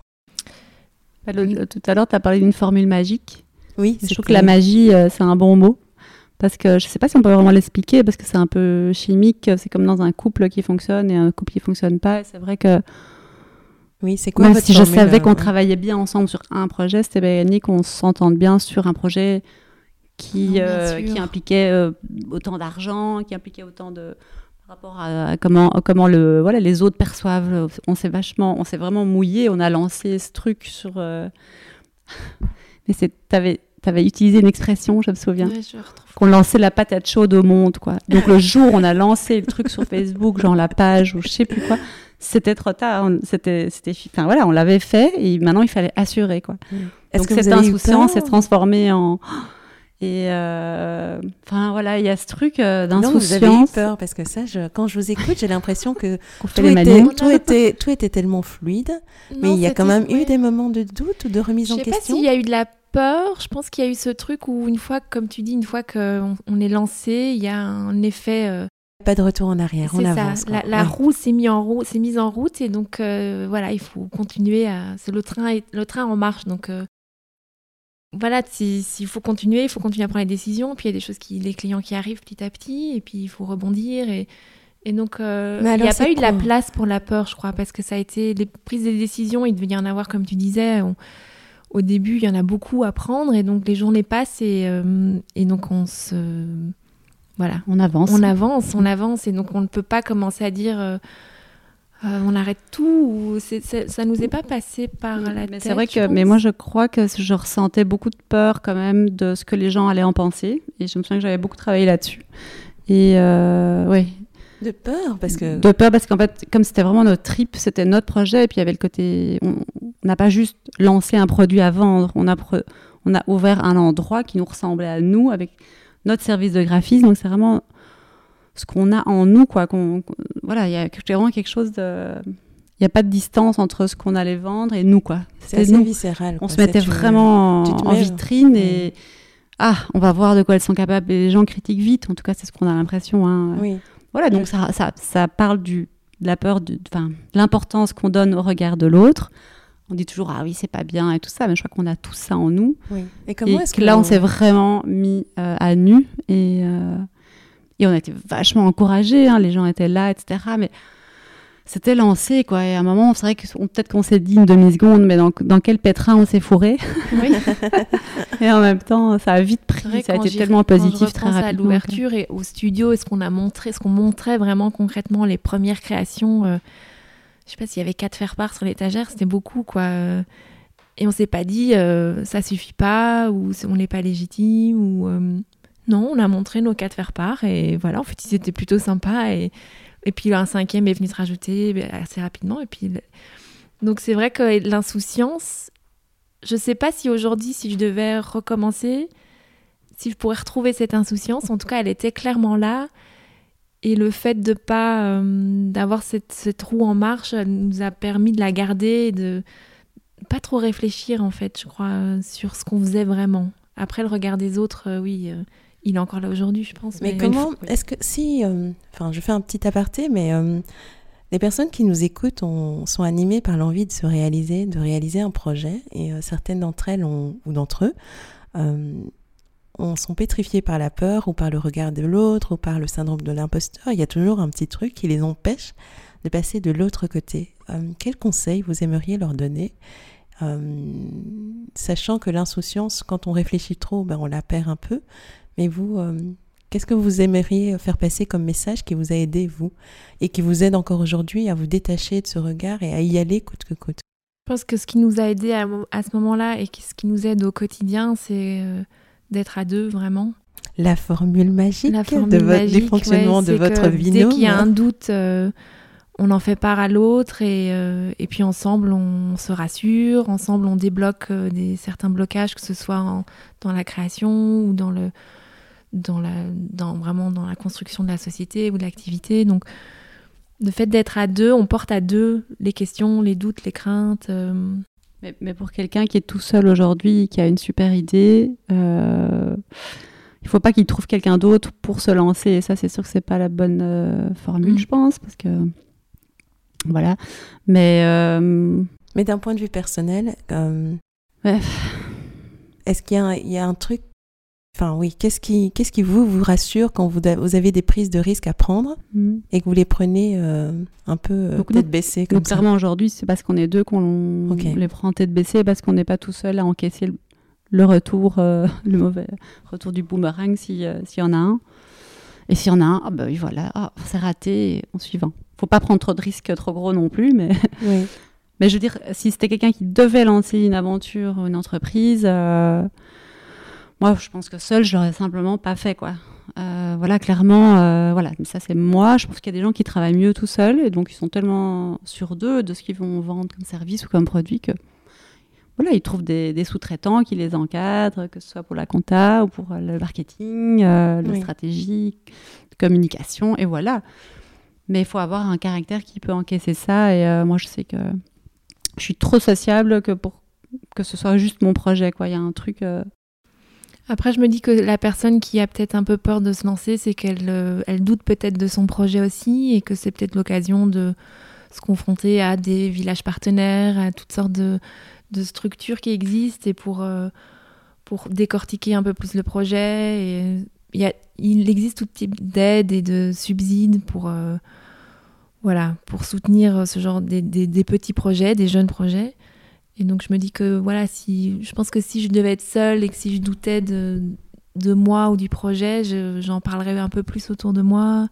Bah, tout à l'heure, tu as parlé d'une formule magique. Oui, je trouve que la magie, euh, c'est un bon mot. Parce que je ne sais pas si on peut vraiment l'expliquer, parce que c'est un peu chimique. C'est comme dans un couple qui fonctionne et un couple qui ne fonctionne pas. C'est vrai que. Oui, c'est quoi Même si je savais qu'on travaillait bien ensemble sur un projet, c'était gagné qu'on s'entende bien sur un projet qui, euh, qui impliquait euh, autant d'argent, qui impliquait autant de par rapport à, comment, comment le, voilà, les autres perçoivent. On s'est vachement, on s'est vraiment mouillé, on a lancé ce truc sur. Euh, mais c'est, t'avais, avais utilisé une expression, je me souviens, qu'on lançait la patate chaude au monde, quoi. Donc le jour où on a lancé le truc sur Facebook, genre la page ou je sais plus quoi, c'était trop tard. C'était, c'était, enfin voilà, on l'avait fait et maintenant il fallait assurer, quoi. Est-ce Donc que cette insouciance s'est transformée en et euh, enfin voilà, il y a ce truc euh, d'insouciance. Vous avez eu peur parce que ça, je, quand je vous écoute, j'ai l'impression que tout, était, tout, était, tout était tellement fluide, mais il y a quand même eu des moments de doute ou de remise en question. Je sais pas s'il y a eu de la peur. Je pense qu'il y a eu ce truc où une fois, comme tu dis, une fois qu'on on est lancé, il y a un effet. Euh, Pas de retour en arrière, on C'est avance. ça. quoi. La, la Ouais. roue s'est mise en route, s'est mise en route et donc euh, voilà, il faut continuer à. C'est le train, est- le train en marche, donc euh, voilà, si- s'il faut continuer, il faut continuer à prendre les décisions. Puis il y a des choses qui, les clients qui arrivent petit à petit, et puis il faut rebondir et et donc euh, il n'y a pas eu de la place pour la peur, je crois, parce que ça a été les prises de décision. Il devait y en avoir, comme tu disais. on- au début, il y en a beaucoup à prendre et donc les journées passent et, euh, et donc on se voilà, On avance. on avance, on avance, et donc on ne peut pas commencer à dire euh, euh, on arrête tout. Ou c'est- c'est- ça nous est pas passé par la mais tête. c'est vrai que, mais moi je crois que je ressentais beaucoup de peur quand même de ce que les gens allaient en penser, et je me souviens que j'avais beaucoup travaillé là-dessus. Et euh, oui, De peur, parce que. de peur parce qu'en fait, comme c'était vraiment notre trip, c'était notre projet, et puis il y avait le côté, on on n'a pas juste lancé un produit à vendre, on a, pre- on a ouvert un endroit qui nous ressemblait à nous avec notre service de graphisme, donc c'est vraiment ce qu'on a en nous, quoi. qu'on- qu'on- voilà, il y a vraiment quelque chose de, il n'y a pas de distance entre ce qu'on allait vendre et nous, quoi. C'est C'était nous. viscéral. On quoi. se mettait vraiment en, vitrine et ah, on va voir de quoi elles sont capables. Et les gens critiquent vite, en tout cas, c'est ce qu'on a l'impression. hein. Oui. Voilà, donc ça, ça, ça parle du, de la peur, de, de l'importance qu'on donne au regard de l'autre. On dit toujours ah oui c'est pas bien et tout ça, mais je crois qu'on a tout ça en nous. oui. Et comment et est-ce que là on s'est vraiment mis euh, à nu et euh, et on a été vachement encouragés, hein, les gens étaient là, etc. Mais c'était lancé quoi. Et à un moment c'est vrai que peut-être qu'on s'est dit une demi seconde, mais dans, dans quel pétrin on s'est fourré. Oui. Et en même temps ça a vite pris, ça a été tellement quand je positif très repense à rapidement. l'ouverture et au studio et ce qu'on a montré, ce qu'on montrait vraiment concrètement, les premières créations. euh, je sais pas s'il y avait quatre faire-part sur l'étagère, c'était beaucoup quoi. Et on s'est pas dit euh, ça suffit pas ou on n'est pas légitime ou euh, non, on a montré nos quatre faire-part et voilà, en fait ils étaient plutôt sympas et et puis un cinquième est venu se rajouter ben, assez rapidement et puis donc c'est vrai que l'insouciance, je sais pas si aujourd'hui si je devais recommencer si je pourrais retrouver cette insouciance. En tout cas, elle était clairement là. Et le fait de pas euh, d'avoir cette, cette roue en marche nous a permis de la garder et de pas trop réfléchir en fait, je crois, sur ce qu'on faisait vraiment. Après le regard des autres, euh, oui, euh, il est encore là aujourd'hui, je pense. Mais comment est-ce que si, euh, enfin, je fais un petit aparté, mais euh, les personnes qui nous écoutent ont- sont animées par l'envie de se réaliser, de réaliser un projet, et euh, certaines d'entre elles ont- ou d'entre eux ont- sont pétrifiées par la peur ou par le regard de l'autre ou par le syndrome de l'imposteur. Il y a toujours un petit truc qui les empêche de passer de l'autre côté. Quel conseil vous aimeriez leur donner Euh, sachant que l'insouciance, quand on réfléchit trop, ben, on la perd un peu. Mais vous, euh, qu'est-ce que vous aimeriez faire passer comme message qui vous a aidé, vous, et qui vous aide encore aujourd'hui à vous détacher de ce regard et à y aller coûte que coûte? Je pense que ce qui nous a aidé à, à ce moment-là et ce qui nous aide au quotidien, c'est euh, d'être à deux vraiment. La formule magique, La de formule votre, magique, du fonctionnement ouais, de votre binôme. Dès qu'il y a un doute, euh, on en fait part à l'autre et, euh, et puis ensemble on se rassure, ensemble on débloque euh, des, certains blocages, que ce soit en- dans la création ou dans le dans la dans vraiment dans la construction de la société ou de l'activité. Donc le fait d'être à deux, on porte à deux les questions, les doutes, les craintes. euh, Mais, mais pour quelqu'un qui est tout seul aujourd'hui, qui a une super idée, euh, il faut pas qu'il trouve quelqu'un d'autre pour se lancer. Et ça, c'est sûr que c'est pas la bonne euh, formule, Mm. je pense, parce que voilà. Mais euh, Mais d'un point de vue personnel, euh, Ouais. est-ce qu'il y, a un- il y a un truc Enfin oui, qu'est-ce qui, qu'est-ce qui vous, vous rassure quand vous, vous avez des prises de risques à prendre mm. et que vous les prenez euh, un peu euh, tête baissée comme donc ça? clairement aujourd'hui, c'est parce qu'on est deux qu'on les prend tête baissée, parce qu'on n'est pas tout seul à encaisser le, le retour, euh, le mauvais retour du boomerang si, euh, s'il y en a un. Et s'il y en a un, bah oui, voilà, ah, c'est raté, en suivant. Faut pas prendre trop de risques trop gros non plus, mais, Oui. mais je veux dire, si c'était quelqu'un qui devait lancer une aventure, une entreprise, moi je pense que seul, je l'aurais simplement pas fait, quoi. Euh, voilà, clairement, euh, voilà, mais ça c'est moi. Je pense qu'il y a des gens qui travaillent mieux tout seuls et donc ils sont tellement sur d'eux de ce qu'ils vont vendre comme service ou comme produit que voilà, ils trouvent des, des sous-traitants qui les encadrent, que ce soit pour la compta ou pour euh, le marketing, euh, la Oui. stratégie, communication, et voilà. Mais il faut avoir un caractère qui peut encaisser ça. Et moi, je sais que je suis trop sociable que pour que ce soit juste mon projet. Quoi. Il y a un truc. euh, Après, je me dis que la personne qui a peut-être un peu peur de se lancer, c'est qu'elle elle doute peut-être de son projet aussi et que c'est peut-être l'occasion de se confronter à des villages partenaires, à toutes sortes de, structures qui existent et pour, pour décortiquer un peu plus le projet. Et il, existe tout type d'aides et de subsides pour, voilà, pour soutenir ce genre des, des, petits projets, des jeunes projets. Et donc je me dis que voilà, si je pense que si je devais être seule et que si je doutais de, de moi ou du projet, j'en parlerais un peu plus autour de moi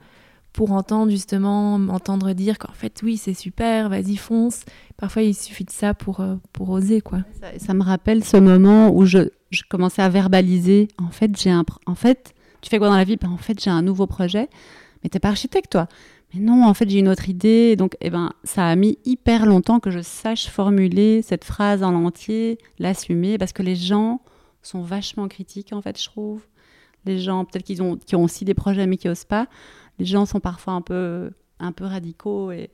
pour entendre justement, m'entendre dire qu'en fait oui c'est super, vas-y fonce. Parfois il suffit de ça pour, euh, pour oser quoi. Ça, ça me rappelle ce moment où je, je, commençais à verbaliser. En fait j'ai un, en fait tu fais quoi dans la vie? Ben, En fait j'ai un nouveau projet. Mais t'es pas architecte toi mais non, en fait, j'ai une autre idée. Donc, eh ben, ça a mis hyper longtemps que je sache formuler cette phrase en entier, l'assumer, parce que les gens sont vachement critiques, en fait, je trouve. Les gens, peut-être qu'ils ont, qui ont aussi des projets, mais qui n'osent pas. Les gens sont parfois un peu, un peu radicaux et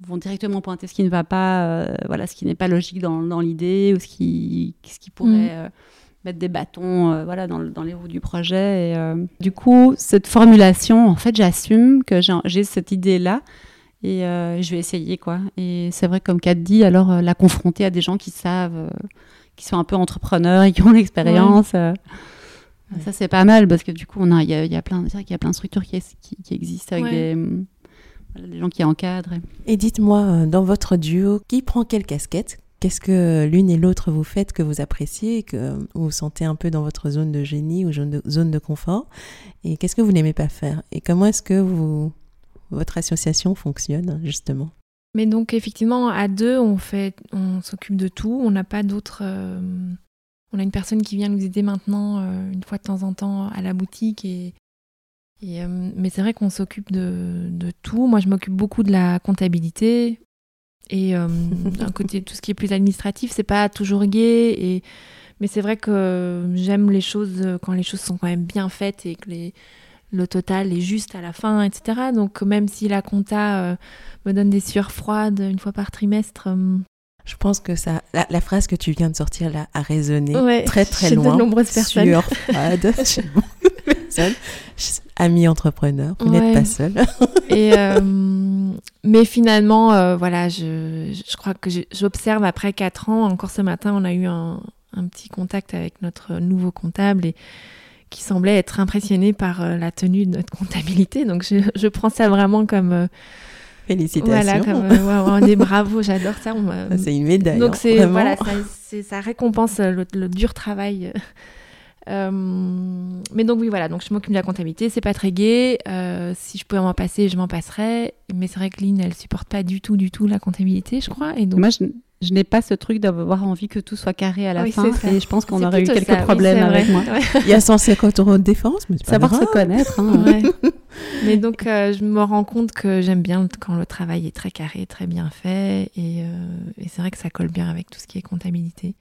vont directement pointer ce qui ne va pas, euh, voilà, ce qui n'est pas logique dans, dans l'idée ou ce qui, ce qui pourrait. Mm. Euh, mettre des bâtons euh, voilà, dans, dans, les roues du projet. Et, euh, du coup, cette formulation, en fait, j'assume que j'ai cette idée-là et euh, je vais essayer. quoi. Et c'est vrai, comme Kat dit, alors la confronter à des gens qui savent, qui sont un peu entrepreneurs et qui ont l'expérience. Ça, c'est pas mal parce que du coup, il y a, y, a plein, y a plein de structures qui, qui, existent avec des, des, gens qui encadrent. Et dites-moi, dans votre duo, qui prend quelle casquette? Qu'est-ce que l'une et l'autre vous faites que vous appréciez, que vous sentez un peu dans votre zone de génie ou zone de, confort Et qu'est-ce que vous n'aimez pas faire Et comment est-ce que vous, votre association fonctionne, justement? Mais donc, effectivement, à deux, on, on s'occupe de tout. On n'a pas d'autres. Euh, on a une personne qui vient nous aider maintenant, euh, une fois de temps en temps, à la boutique. Et, et euh, mais c'est vrai qu'on s'occupe de, de, tout. Moi, je m'occupe beaucoup de la comptabilité. Et euh, d'un côté, tout ce qui est plus administratif, c'est pas toujours gai. Et... Mais c'est vrai que j'aime les choses quand les choses sont quand même bien faites et que les... le total est juste à la fin, etc. Donc même si la compta euh, me donne des sueurs froides une fois par trimestre. Euh, je pense que ça, la, phrase que tu viens de sortir là a résonné très très loin. De nombreuses personnes. Sueurs froides Ami entrepreneur, vous n'êtes pas seul. et mais finalement, euh, voilà, je, je, crois que j'observe après quatre ans, encore ce matin, on a eu un, un, petit contact avec notre nouveau comptable et qui semblait être impressionné par euh, la tenue de notre comptabilité. Donc je, je prends ça vraiment comme... Euh, Félicitations. Voilà, comme on est bravo, j'adore ça. C'est une médaille. Donc hein, c'est voilà, ça, ça, récompense le, le dur travail mais donc oui, voilà, donc je m'occupe de la comptabilité, c'est pas très gai. Euh, si je pouvais m'en passer, je m'en passerais. Mais c'est vrai que Lynn, elle supporte pas du tout, du tout la comptabilité, je crois. Et donc... Moi, je, je n'ai pas ce truc d'avoir envie que tout soit carré à la fin. Et je pense qu'on aurait eu quelques problèmes avec moi. Il y a 150 euros de défense, mais Savoir grave. se connaître. Hein. mais donc, euh, je me rends compte que j'aime bien quand le travail est très carré, très bien fait. Et, et c'est vrai que ça colle bien avec tout ce qui est comptabilité.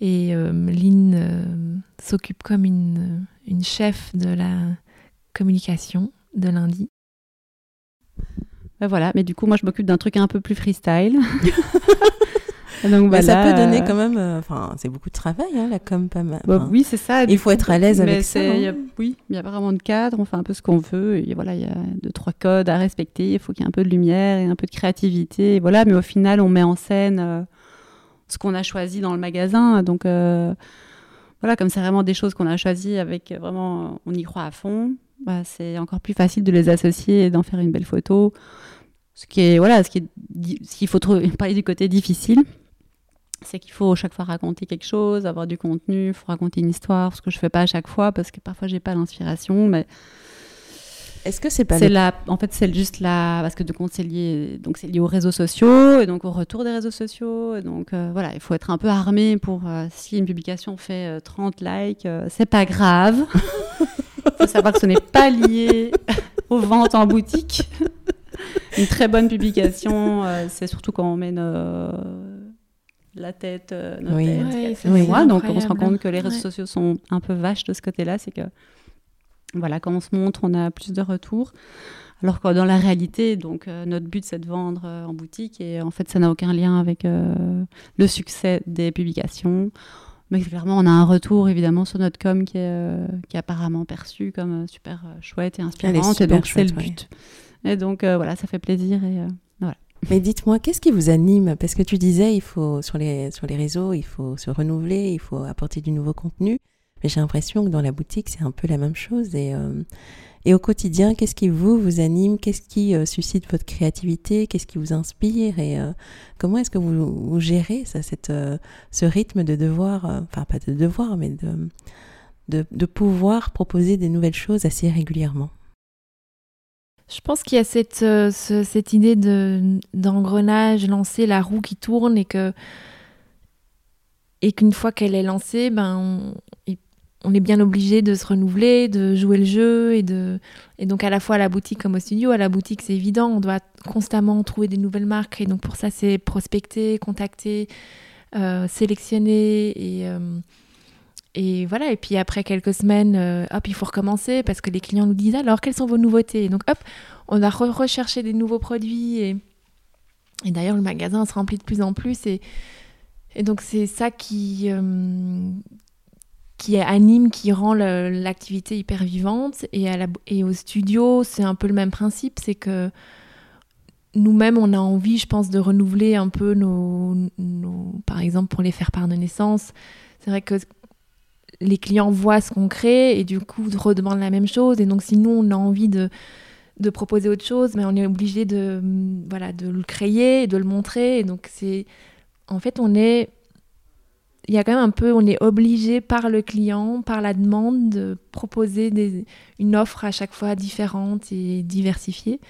Et euh, Lynn euh, s'occupe comme une, une, chef de la communication de lundi. Ben voilà, mais du coup, moi, je m'occupe d'un truc un peu plus freestyle. Donc, bah, ça peut donner euh, quand même. Enfin, c'est beaucoup de travail, hein, la com, pas mal. Bah, oui, c'est ça. Il faut être à l'aise avec ça. Hein. oui, il n'y a pas vraiment de cadre. On fait un peu ce qu'on veut. Et voilà, il y a deux trois codes à respecter. Il faut qu'il y ait un peu de lumière et un peu de créativité. Et voilà, mais au final, on met en scène ce qu'on a choisi dans le magasin. Donc euh, voilà, comme c'est vraiment des choses qu'on a choisies avec vraiment, on y croit à fond, bah, c'est encore plus facile de les associer et d'en faire une belle photo. Ce qui est, voilà, ce qui ce qu'il faut parler du côté difficile, c'est qu'il faut chaque fois raconter quelque chose, avoir du contenu, faut raconter une histoire, ce que je fais pas à chaque fois parce que parfois j'ai pas l'inspiration, mais est-ce que c'est pas c'est la en fait c'est juste la parce que de compte c'est lié donc c'est lié aux réseaux sociaux et donc au retour des réseaux sociaux. Et donc euh, voilà il faut être un peu armé pour euh, si une publication fait 30 euh, likes c'est pas grave. Il faut savoir que ce n'est pas lié aux ventes en boutique. Une très bonne publication c'est surtout quand on met la tête, nos oui. têtes, oui, donc on se rend compte que les réseaux sociaux sont un peu vaches de ce côté-là, c'est que voilà, quand on se montre, on a plus de retours. Alors que dans la réalité, donc euh, notre but c'est de vendre euh, en boutique et en fait ça n'a aucun lien avec euh, le succès des publications. Mais clairement, on a un retour évidemment sur notre com qui est, qui est apparemment perçu comme super chouette et inspirante. Et donc, c'est le but. Et donc, voilà, ça fait plaisir. Et, voilà. Mais dites-moi, qu'est-ce qui vous anime? Parce que tu disais, il faut sur les, sur les réseaux, il faut se renouveler, il faut apporter du nouveau contenu. Mais j'ai l'impression que dans la boutique, c'est un peu la même chose. Et, et au quotidien, qu'est-ce qui vous, vous anime? Qu'est-ce qui euh, suscite votre créativité? Qu'est-ce qui vous inspire? Et euh, comment est-ce que vous, gérez ça, cette, euh, ce rythme de devoir, enfin pas de devoir, mais de, de, de, pouvoir proposer des nouvelles choses assez régulièrement? Je pense qu'il y a cette, cette idée d'engrenage, lancer la roue qui tourne et que et qu'une fois qu'elle est lancée, ben, on, est bien obligé de se renouveler, de jouer le jeu et de et donc à la fois à la boutique comme au studio. À la boutique, c'est évident, on doit constamment trouver des nouvelles marques et donc pour ça, c'est prospecter, contacter, euh, sélectionner et euh, voilà. Puis après quelques semaines, euh, hop, il faut recommencer parce que les clients nous disent alors quelles sont vos nouveautés? Et donc hop, on a recherché des nouveaux produits et et d'ailleurs le magasin se remplit de plus en plus et et donc c'est ça qui qui anime, qui rend l'activité hyper vivante. Et, au studio, c'est un peu le même principe, c'est que nous-mêmes, on a envie, je pense, de renouveler un peu nos, par exemple, pour les faire part de naissance. C'est vrai que les clients voient ce qu'on crée et du coup redemandent la même chose. Et donc, si nous, on a envie de, proposer autre chose, mais on est obligé de, voilà, de le créer de le montrer. Et donc, c'est, en fait, on est il y a quand même un peu, on est obligé par le client, par la demande, de proposer des, une offre à chaque fois différente et diversifiée.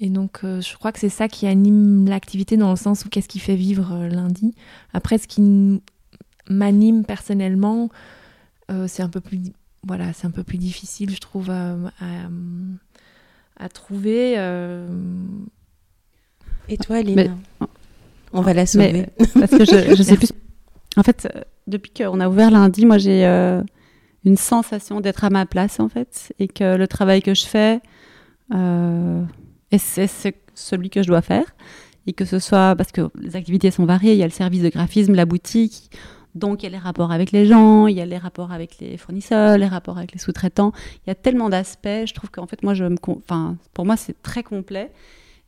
Et donc, euh, je crois que c'est ça qui anime l'activité dans le sens où qu'est-ce qui fait vivre euh, lundi. Après, ce qui m'anime personnellement, euh, c'est un peu plus, voilà, c'est un peu plus difficile, je trouve, à, à, trouver. Et toi, Lina On va la sauver. parce que je, je sais plus en fait, euh, depuis qu'on a ouvert lundi, moi j'ai euh, une sensation d'être à ma place en fait, et que le travail que je fais, euh, c'est celui que je dois faire, et que ce soit parce que les activités sont variées, il y a le service de graphisme, la boutique, donc il y a les rapports avec les gens, il y a les rapports avec les fournisseurs, les rapports avec les sous-traitants, il y a tellement d'aspects, je trouve qu'en fait moi je me, enfin pour moi c'est très complet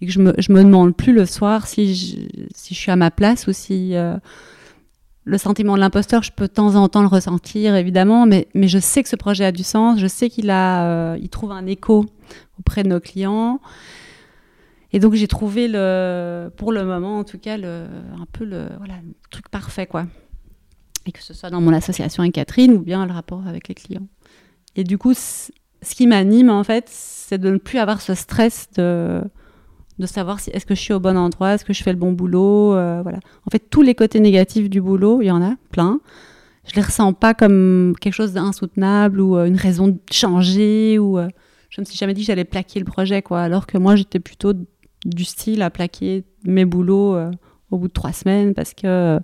et que je me, je me demande plus le soir si je, si je suis à ma place ou si le sentiment de l'imposteur, je peux de temps en temps le ressentir, évidemment, mais, je sais que ce projet a du sens, je sais qu'il euh, trouve un écho auprès de nos clients. Et donc j'ai trouvé le, pour le moment en tout cas, un peu le, voilà, truc parfait, quoi. Et que ce soit dans mon association avec Catherine ou bien le rapport avec les clients. Et du coup, ce qui m'anime en fait, c'est de ne plus avoir ce stress de de savoir si est-ce que je suis au bon endroit, est-ce que je fais le bon boulot, euh, voilà. En fait, tous les côtés négatifs du boulot, il y en a plein. Je les ressens pas comme quelque chose d'insoutenable ou euh, une raison de changer ou euh, je me suis jamais dit que j'allais plaquer le projet quoi. Alors que moi, j'étais plutôt du style à plaquer mes boulots au bout de trois semaines parce que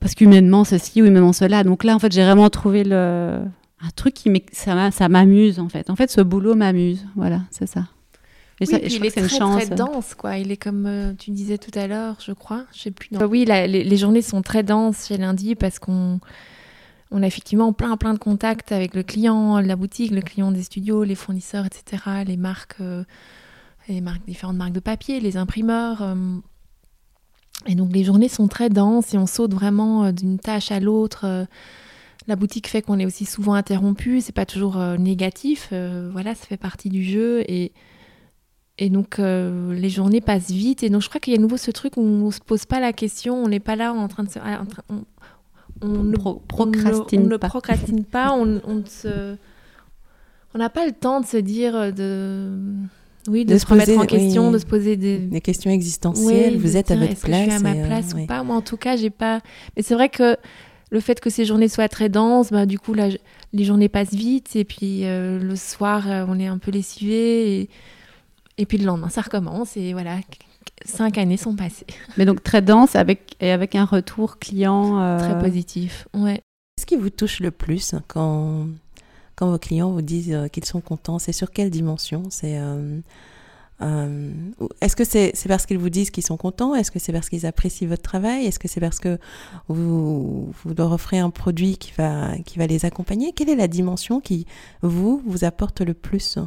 parce qu'humainement ceci ou humainement cela. Donc là, en fait, j'ai vraiment trouvé le un truc qui ça m'amuse en fait. En fait, ce boulot m'amuse. Voilà, c'est ça. Et ça, il est très, très dense, quoi. Il est comme euh, tu disais tout à l'heure, je crois. Je sais plus. oui, les, journées sont très denses chez Lundi parce qu'on on a effectivement plein plein de contacts avec le client, la boutique, le client des studios, les fournisseurs, etc., les marques, euh, les marques différentes marques de papier, les imprimeurs. Euh. et donc les journées sont très denses et on saute vraiment d'une tâche à l'autre. La boutique fait qu'on est aussi souvent interrompu, c'est pas toujours négatif, voilà, ça fait partie du jeu et et donc, euh, les journées passent vite. Et donc, je crois qu'il y a à nouveau ce truc où on ne se pose pas la question, on n'est pas là en train de se. on, ne procrastine pas. procrastine pas, on, on se. On n'a pas le temps de se dire de. Oui, de, se, remettre en question, de se poser des... des questions existentielles. vous êtes à votre place. je suis à ma place ou pas? Moi, en tout cas, j'ai pas. Mais c'est vrai que le fait que ces journées soient très denses, bah, du coup, là, les journées passent vite. Et puis, euh, le soir, euh, on est un peu lessivé. Et et puis le lendemain, ça recommence et voilà, cinq années sont passées. Mais donc très dense avec, et avec un retour client. Euh, très positif, ouais. Qu'est-ce qui vous touche le plus quand, quand vos clients vous disent euh, qu'ils sont contents? C'est sur quelle dimension? C'est euh, euh, Est-ce que c'est parce qu'ils vous disent qu'ils sont contents? Est-ce que c'est parce qu'ils apprécient votre travail? Est-ce que c'est parce que vous, vous leur offrez un produit qui va, qui va les accompagner? Quelle est la dimension qui, vous, vous apporte le plus?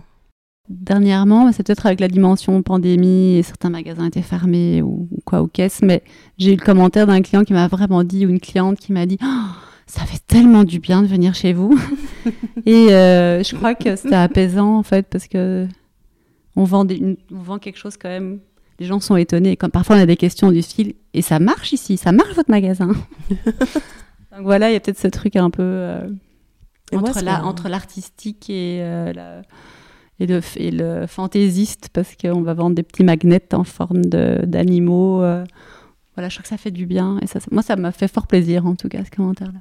Dernièrement, c'est peut-être avec la dimension pandémie et certains magasins étaient fermés ou, quoi aux caisses, mais j'ai eu le commentaire d'un client qui m'a vraiment dit, ou une cliente qui m'a dit oh, Ça fait tellement du bien de venir chez vous. et euh, je crois que c'était apaisant en fait, parce que on vend, on vend quelque chose quand même. Les gens sont étonnés. Comme parfois on a des questions du style Et ça marche ici? Ça marche votre magasin Donc voilà, il y a peut-être ce truc un peu euh, entre l'artistique et euh, la et le, fantaisiste parce qu'on va vendre des petits magnets en forme d'animaux. Euh. voilà, je crois que ça fait du bien. Et ça, moi, ça m'a fait fort plaisir, en tout cas, ce commentaire-là.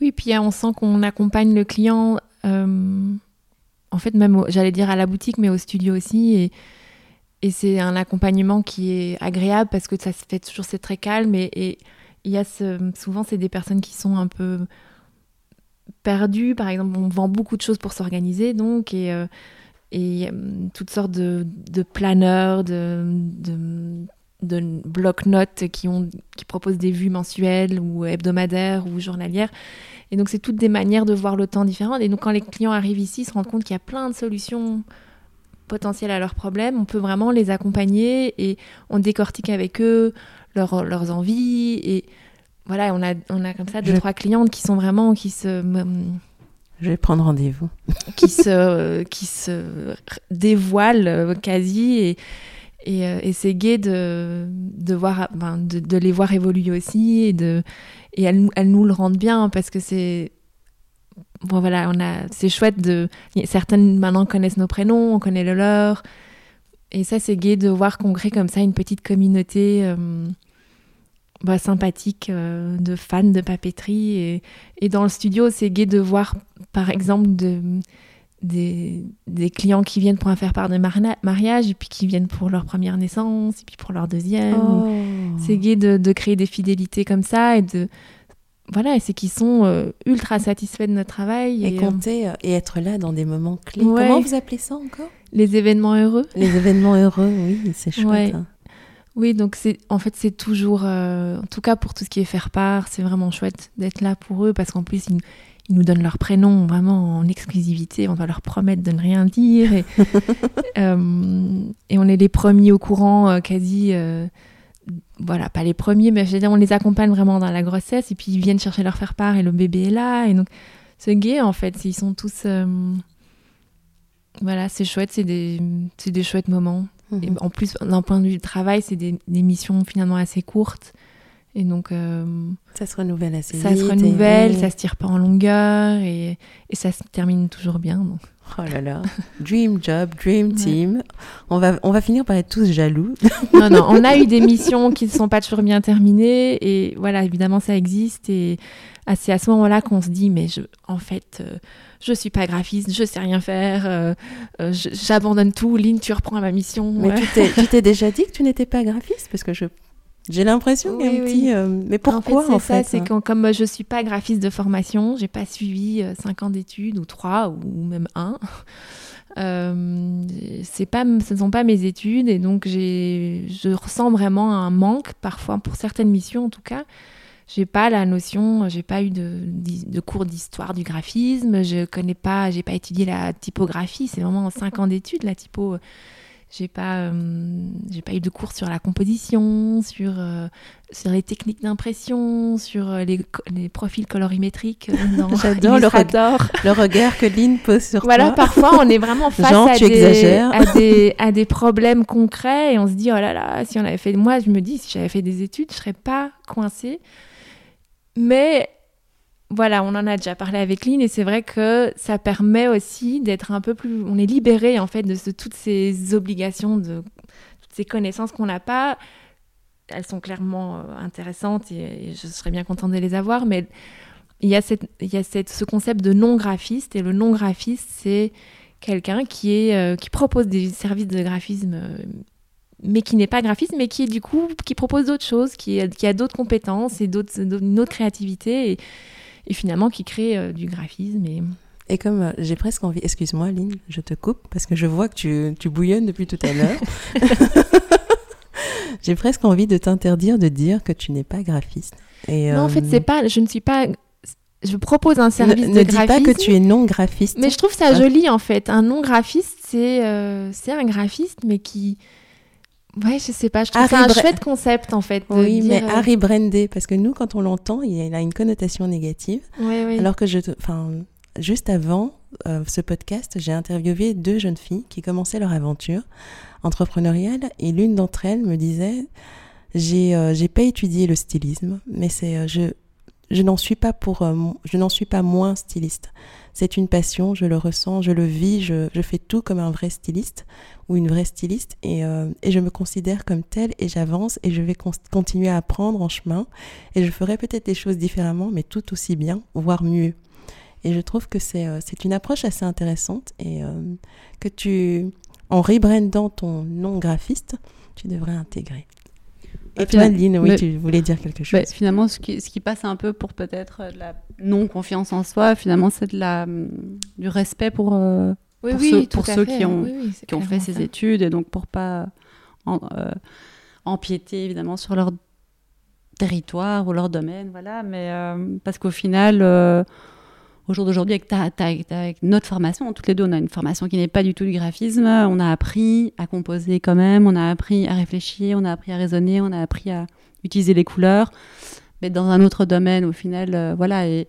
Oui, puis on sent qu'on accompagne le client, euh, en fait, même, j'allais dire à la boutique, mais au studio aussi. Et, et c'est un accompagnement qui est agréable parce que ça se fait toujours, c'est très calme. Et y a souvent, c'est des personnes qui sont un peu perdues. Par exemple, on vend beaucoup de choses pour s'organiser, donc. Euh, et toutes sortes de, planeurs, de, de, bloc-notes qui, qui proposent des vues mensuelles ou hebdomadaires ou journalières. Et donc, c'est toutes des manières de voir le temps différentes. Et donc, quand les clients arrivent ici, ils se rendent compte qu'il y a plein de solutions potentielles à leurs problèmes. On peut vraiment les accompagner et on décortique avec eux leurs envies. Et voilà, on a, on a comme ça deux, trois clientes qui sont vraiment, qui se je vais prendre rendez-vous. qui, se, qui se dévoile euh, quasi et, et, euh, et c'est gai de, de, voir, de, de, les voir évoluer aussi et, de, et elles, elles nous le rendent bien parce que c'est bon, voilà, on a, c'est chouette de. Certaines maintenant connaissent nos prénoms, on connaît le leur. Et ça, c'est gai de voir qu'on crée comme ça une petite communauté. Euh, bah, sympathique euh, de fans de papeterie. Et, et dans le studio, c'est gai de voir, par exemple, de, des, des, clients qui viennent pour un faire part de mariage, et puis qui viennent pour leur première naissance, et puis pour leur deuxième. Oh. C'est gai de, de, créer des fidélités comme ça, et de... Voilà, c'est qu'ils sont euh, ultra satisfaits de notre travail. Et, compter euh, et être là dans des moments clés. Comment vous appelez ça encore? Les événements heureux. Les événements heureux, oui, c'est chouette. Hein. Oui, donc c'est en fait c'est toujours, euh, en tout cas pour tout ce qui est faire part, c'est vraiment chouette d'être là pour eux parce qu'en plus ils, nous donnent leur prénom vraiment en exclusivité, on va leur promettre de ne rien dire et, euh, et on est les premiers au courant euh, quasi, voilà pas les premiers mais je veux dire, on les accompagne vraiment dans la grossesse et puis ils viennent chercher leur faire part et le bébé est là et donc c'est gay en fait, ils sont tous, voilà c'est chouette, c'est des, des chouettes moments. Mhm. en plus, d'un point de vue du travail, c'est des, missions finalement assez courtes. Et donc. Euh, ça se renouvelle assez ça vite. Ça se renouvelle, ça se tire pas en longueur et, et ça se termine toujours bien. Donc. Oh là là, dream job, dream team. On, va, on va finir par être tous jaloux. non, non, on a eu des missions qui ne sont pas toujours bien terminées et voilà, évidemment, ça existe. Et c'est à ce moment-là qu'on se dit, mais je, en fait, euh, je suis pas graphiste, je sais rien faire, euh, euh, j'abandonne tout, Lynn, tu reprends ma mission. Mais tu t'es déjà dit que tu n'étais pas graphiste? Parce que je j'ai l'impression qu'il y a un petit. Euh, mais pourquoi en fait C'est ça, quand comme je suis pas graphiste de formation, j'ai pas suivi 5 ans d'études ou 3 ou même 1. Euh, c'est pas, ce ne sont pas mes études et donc je ressens vraiment un manque parfois pour certaines missions en tout cas j'ai pas la notion, j'ai pas eu de, de cours d'histoire du graphisme, je connais pas, j'ai pas étudié la typographie, c'est vraiment 5 ans d'études la typo. J'ai pas, euh, j'ai pas eu de cours sur la composition, sur, euh, sur les techniques d'impression, sur euh, les, les, profils colorimétriques. J'adore le, regard, le regard que Lynn pose sur voilà, toi. Voilà, parfois on est vraiment face à, des, à, des, à, des, problèmes concrets et on se dit, oh là là, si on avait fait... Moi, je me dis, si j'avais fait des études, je serais pas coincée. Mais voilà, on en a déjà parlé avec Lynn et c'est vrai que ça permet aussi d'être un peu plus. On est libéré en fait de, toutes ces obligations, de toutes ces connaissances qu'on n'a pas. Elles sont clairement euh, intéressantes et, je serais bien contente de les avoir, mais il y a, cette, il ce concept de non-graphiste et le non-graphiste, c'est quelqu'un qui, euh, qui propose des services de graphisme euh, mais qui n'est pas graphiste, mais qui du coup qui propose d'autres choses, qui, a d'autres compétences et d'autres, une autre créativité et finalement qui crée euh, du graphisme. Et... Et comme euh, j'ai presque envie, excuse-moi Lynn, je te coupe parce que je vois que tu, tu bouillonnes depuis tout à l'heure. j'ai presque envie de t'interdire de dire que tu n'es pas graphiste. Et, non, en fait, c'est pas, je ne suis pas. Je propose un service ne, de ne dis pas que tu es non graphiste. Mais je trouve ça joli en fait. Un non graphiste, c'est euh, c'est un graphiste, mais qui Ouais, je sais pas, je trouve ça un chouette concept en fait. oui, mais Harry Brandé, parce que nous, quand on l'entend, il a une connotation négative. Oui, oui. Alors que je, enfin, juste avant euh, ce podcast, j'ai interviewé deux jeunes filles qui commençaient leur aventure entrepreneuriale et l'une d'entre elles me disait j'ai euh, pas étudié le stylisme, mais c'est euh, je je n'en suis pas pour je n'en suis pas moins styliste. C'est une passion, je le ressens, je le vis, je, je fais tout comme un vrai styliste ou une vraie styliste et, euh, et je me considère comme telle et j'avance et je vais continuer à apprendre en chemin et je ferai peut-être des choses différemment mais tout aussi bien, voire mieux. Et je trouve que c'est euh, une approche assez intéressante et euh, que tu, en rebrandant ton nom graphiste, tu devrais intégrer. Et toi, Lynn, oui, tu voulais dire quelque chose. finalement, ce qui, ce qui, passe un peu pour peut-être de la non-confiance en soi, finalement, c'est de la, du respect pour, euh, oui, pour oui, ceux, pour ceux fait. qui ont, oui, qui ont fait ces études, et donc pour pas en, euh, empiéter, évidemment, sur leur territoire ou leur domaine, voilà, mais euh, parce qu'au final euh, au jour d'aujourd'hui, avec, ta, avec, notre formation, toutes les deux, on a une formation qui n'est pas du tout du graphisme. On a appris à composer quand même, on a appris à réfléchir, on a appris à raisonner, on a appris à utiliser les couleurs, mais dans un autre domaine, au final, euh, voilà. Et,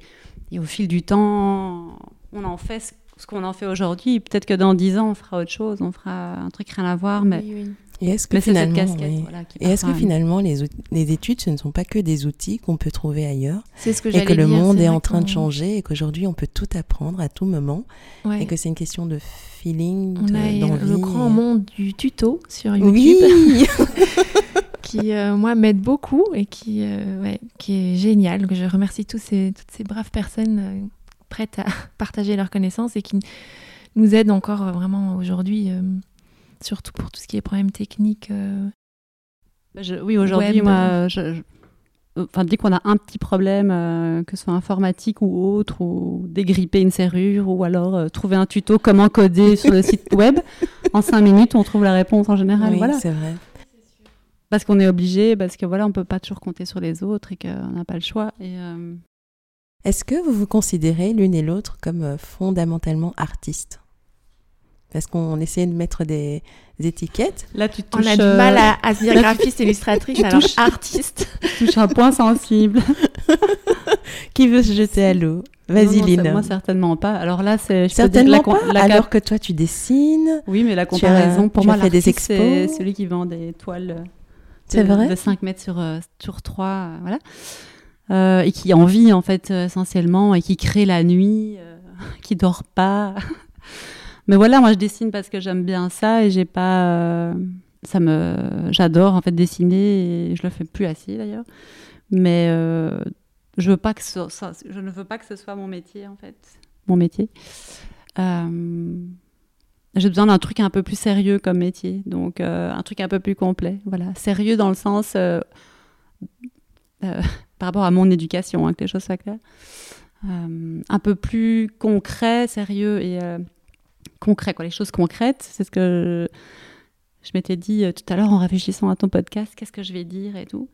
au fil du temps, on en fait ce, ce qu'on en fait aujourd'hui. Peut-être que dans dix ans, on fera autre chose, on fera un truc rien à voir, mais. Oui, oui. Et est-ce que, finalement, oui. voilà, et est-ce que finalement les, les, études, ce ne sont pas que des outils qu'on peut trouver ailleurs C'est ce que Et que le dire, monde est, est en train de changer et qu'aujourd'hui on peut tout apprendre à tout moment ouais. et que c'est une question de feeling, on de, a le grand monde du tuto sur YouTube. Oui qui, euh, moi, m'aide beaucoup et qui, euh, ouais, qui est génial. Je remercie tous ces, toutes ces braves personnes euh, prêtes à partager leurs connaissances et qui nous aident encore vraiment aujourd'hui surtout pour tout ce qui est problèmes techniques. Euh, je, oui, aujourd'hui, moi, je, je, enfin, dès qu'on a un petit problème, euh, que ce soit informatique ou autre, ou dégripper une serrure, ou alors euh, trouver un tuto comment coder sur le site web, en cinq minutes, on trouve la réponse en général. Oui, voilà. c'est vrai. Parce qu'on est obligé, parce que voilà, on peut pas toujours compter sur les autres et qu'on n'a pas le choix. Et, euh... Est-ce que vous vous considérez l'une et l'autre comme fondamentalement artistes? Parce qu'on essaie de mettre des, des, étiquettes. Là, tu touches, On a du mal à, à se dire graphiste, illustratrice, alors touches, artiste. Tu touches un point sensible. Qui veut se jeter à l'eau? Vas-y, Lynn. Moi, certainement pas. Alors là, c'est certainement peux dire la, la, alors que toi, tu dessines. Oui, mais la comparaison, as, pour moi, fait des expos. c'est celui qui vend des toiles de, vrai? de 5 mètres sur, euh, sur 3, euh, voilà. Euh, et qui en vit, en fait, essentiellement, et qui crée la nuit, euh, qui dort pas. Mais voilà, moi je dessine parce que j'aime bien ça et j'ai pas. Euh, ça me, j'adore en fait dessiner et je le fais plus assez d'ailleurs. Mais euh, je ne veux pas que ce soit mon métier en fait, mon métier. Euh, j'ai besoin d'un truc un peu plus sérieux comme métier, donc un truc un peu plus complet. Voilà, sérieux dans le sens par rapport à mon éducation, hein, que les choses soient claires. un peu plus concret, sérieux et concret, quoi, les choses concrètes. C'est ce que je, m'étais dit tout à l'heure en réfléchissant à ton podcast, qu'est-ce que je vais dire et tout.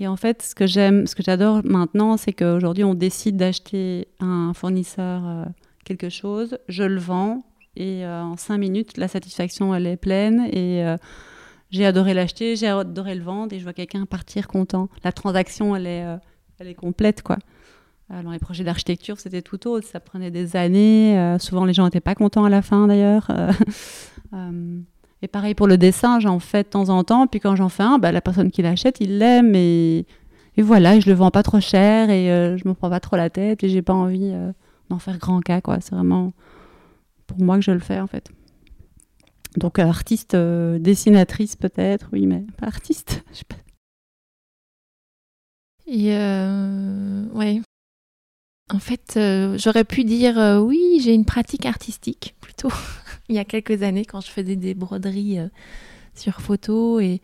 Et en fait, ce que j'aime, ce que j'adore maintenant, c'est qu'aujourd'hui, on décide d'acheter un fournisseur euh, quelque chose, je le vends, et euh, en cinq minutes, la satisfaction, elle est pleine, et euh, j'ai adoré l'acheter, j'ai adoré le vendre, et je vois quelqu'un partir content. La transaction, elle est, elle est complète, quoi. Dans les projets d'architecture, c'était tout autre. Ça prenait des années. Euh, souvent, les gens n'étaient pas contents à la fin, d'ailleurs. euh, et pareil pour le dessin, j'en fais de temps en temps. Puis quand j'en fais un, bah, la personne qui l'achète, il l'aime. Et, voilà, je le vends pas trop cher et euh, je me prends pas trop la tête. Et j'ai pas envie euh, d'en faire grand cas. quoi. C'est vraiment pour moi que je le fais, en fait. Donc, artiste, euh, dessinatrice peut-être, oui, mais pas artiste. Je sais pas. Et en fait, euh, j'aurais pu dire euh, oui, j'ai une pratique artistique plutôt il y a quelques années quand je faisais des broderies euh, sur photo et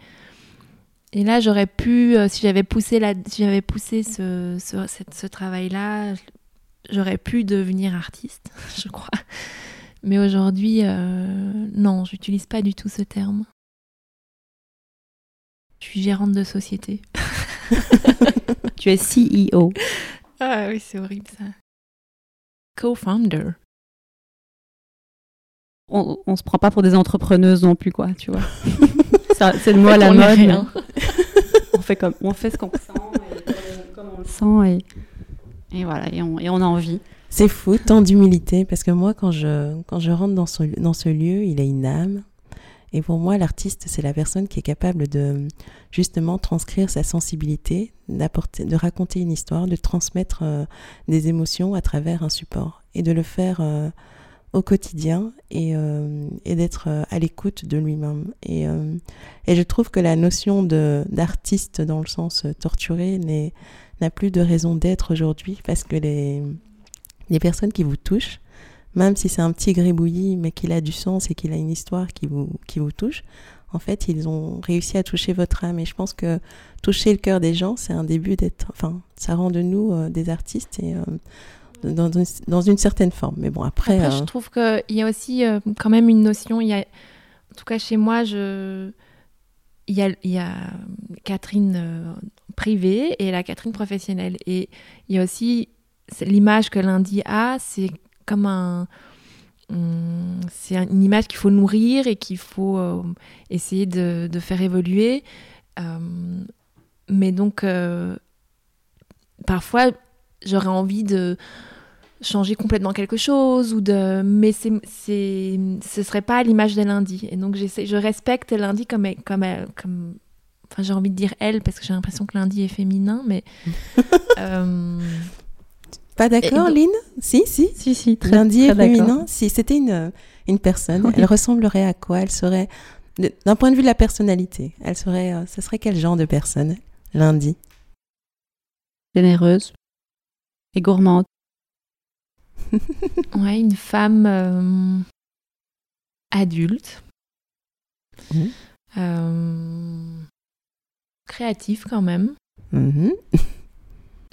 et là j'aurais pu si j'avais poussé la si j'avais poussé ce ce, ce travail là j'aurais pu devenir artiste, je crois. Mais aujourd'hui, non, j'utilise pas du tout ce terme. Je suis gérante de société. tu es CEO. Ah oui, c'est horrible ça. Co-founder. On, on se prend pas pour des entrepreneuses non plus, quoi, tu vois. c'est le mot à la mode. on fait comme, on fait ce qu'on sent, et, comme on le sent, et, et voilà, et on, et on a envie. C'est fou, tant d'humilité, parce que moi, quand je, quand je rentre dans ce, dans ce lieu, il a une âme. Et pour moi, l'artiste, c'est la personne qui est capable de justement transcrire sa sensibilité, de raconter une histoire, de transmettre euh, des émotions à travers un support et de le faire euh, au quotidien et, euh, d'être à l'écoute de lui-même. Et, je trouve que la notion d'artiste dans le sens torturé n'a plus de raison d'être aujourd'hui parce que les personnes qui vous touchent, même si c'est un petit gribouillis, mais qu'il a du sens et qu'il a une histoire qui vous, qui vous touche, en fait, ils ont réussi à toucher votre âme. Et je pense que toucher le cœur des gens, c'est un début d'être. Enfin, ça rend de nous euh, des artistes et. Euh, dans, dans, une certaine forme. Mais bon, après. après je euh, trouve qu'il y a aussi quand même une notion. Il y a, en tout cas, chez moi, je, il, y a, il y a Catherine privée et la Catherine professionnelle. Et il y a aussi l'image que lundi a, c'est comme un. C'est une image qu'il faut nourrir et qu'il faut euh, essayer de, faire évoluer. Euh, mais donc, euh, parfois, j'aurais envie de changer complètement quelque chose ou de mais c'est c'est ce serait pas l'image de lundi et donc j'essaie je respecte lundi comme comme comme enfin j'ai envie de dire elle parce que j'ai l'impression que lundi est féminin mais Pas d'accord, Lynn? Si, si. Si, si, très, Lundi très féminin. Si c'était une, une personne, elle ressemblerait à quoi? Elle serait, d'un point de vue de la personnalité, elle serait, euh, ce serait quel genre de personne Lundi? Généreuse et gourmande. ouais, une femme euh, adulte. Mmh. Euh, créative quand même. Mmh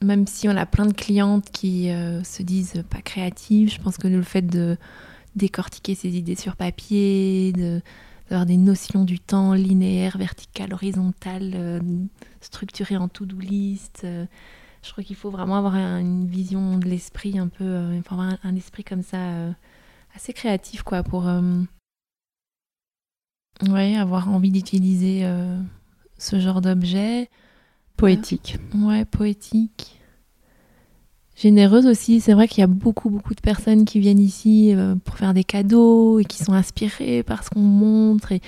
même si on a plein de clientes qui euh, se disent pas créatives, je pense que le fait de décortiquer ses idées sur papier, d'avoir des notions du temps linéaire, vertical, horizontal, euh, structuré en to-do list, euh, je crois qu'il faut vraiment avoir une vision de l'esprit un peu, un, esprit comme ça assez créatif quoi pour ouais, avoir envie d'utiliser ce genre d'objet. Poétique. ouais, poétique. Généreuse aussi. C'est vrai qu'il y a beaucoup, beaucoup de personnes qui viennent ici euh, pour faire des cadeaux et qui sont inspirées par ce qu'on montre. Et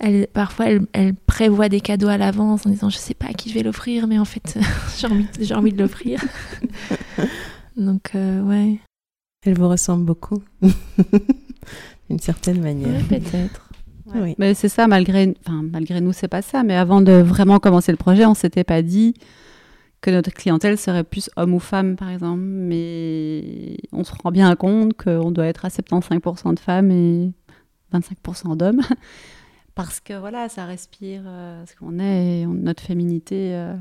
elle, parfois, elles elle prévoient des cadeaux à l'avance en disant Je sais pas à qui je vais l'offrir, mais en fait, j'ai envie, j'ai envie de l'offrir. Donc, euh, ouais. Elle vous ressemble beaucoup, d'une certaine manière. peut-être. Mais c'est ça, malgré, enfin, malgré nous, c'est pas ça. Mais avant de vraiment commencer le projet, on s'était pas dit que notre clientèle serait plus homme ou femme, par exemple. Mais on se rend bien compte qu'on doit être à 75% de femmes et 25% d'hommes. Parce que voilà, ça respire euh, ce qu'on est, notre féminité. Euh,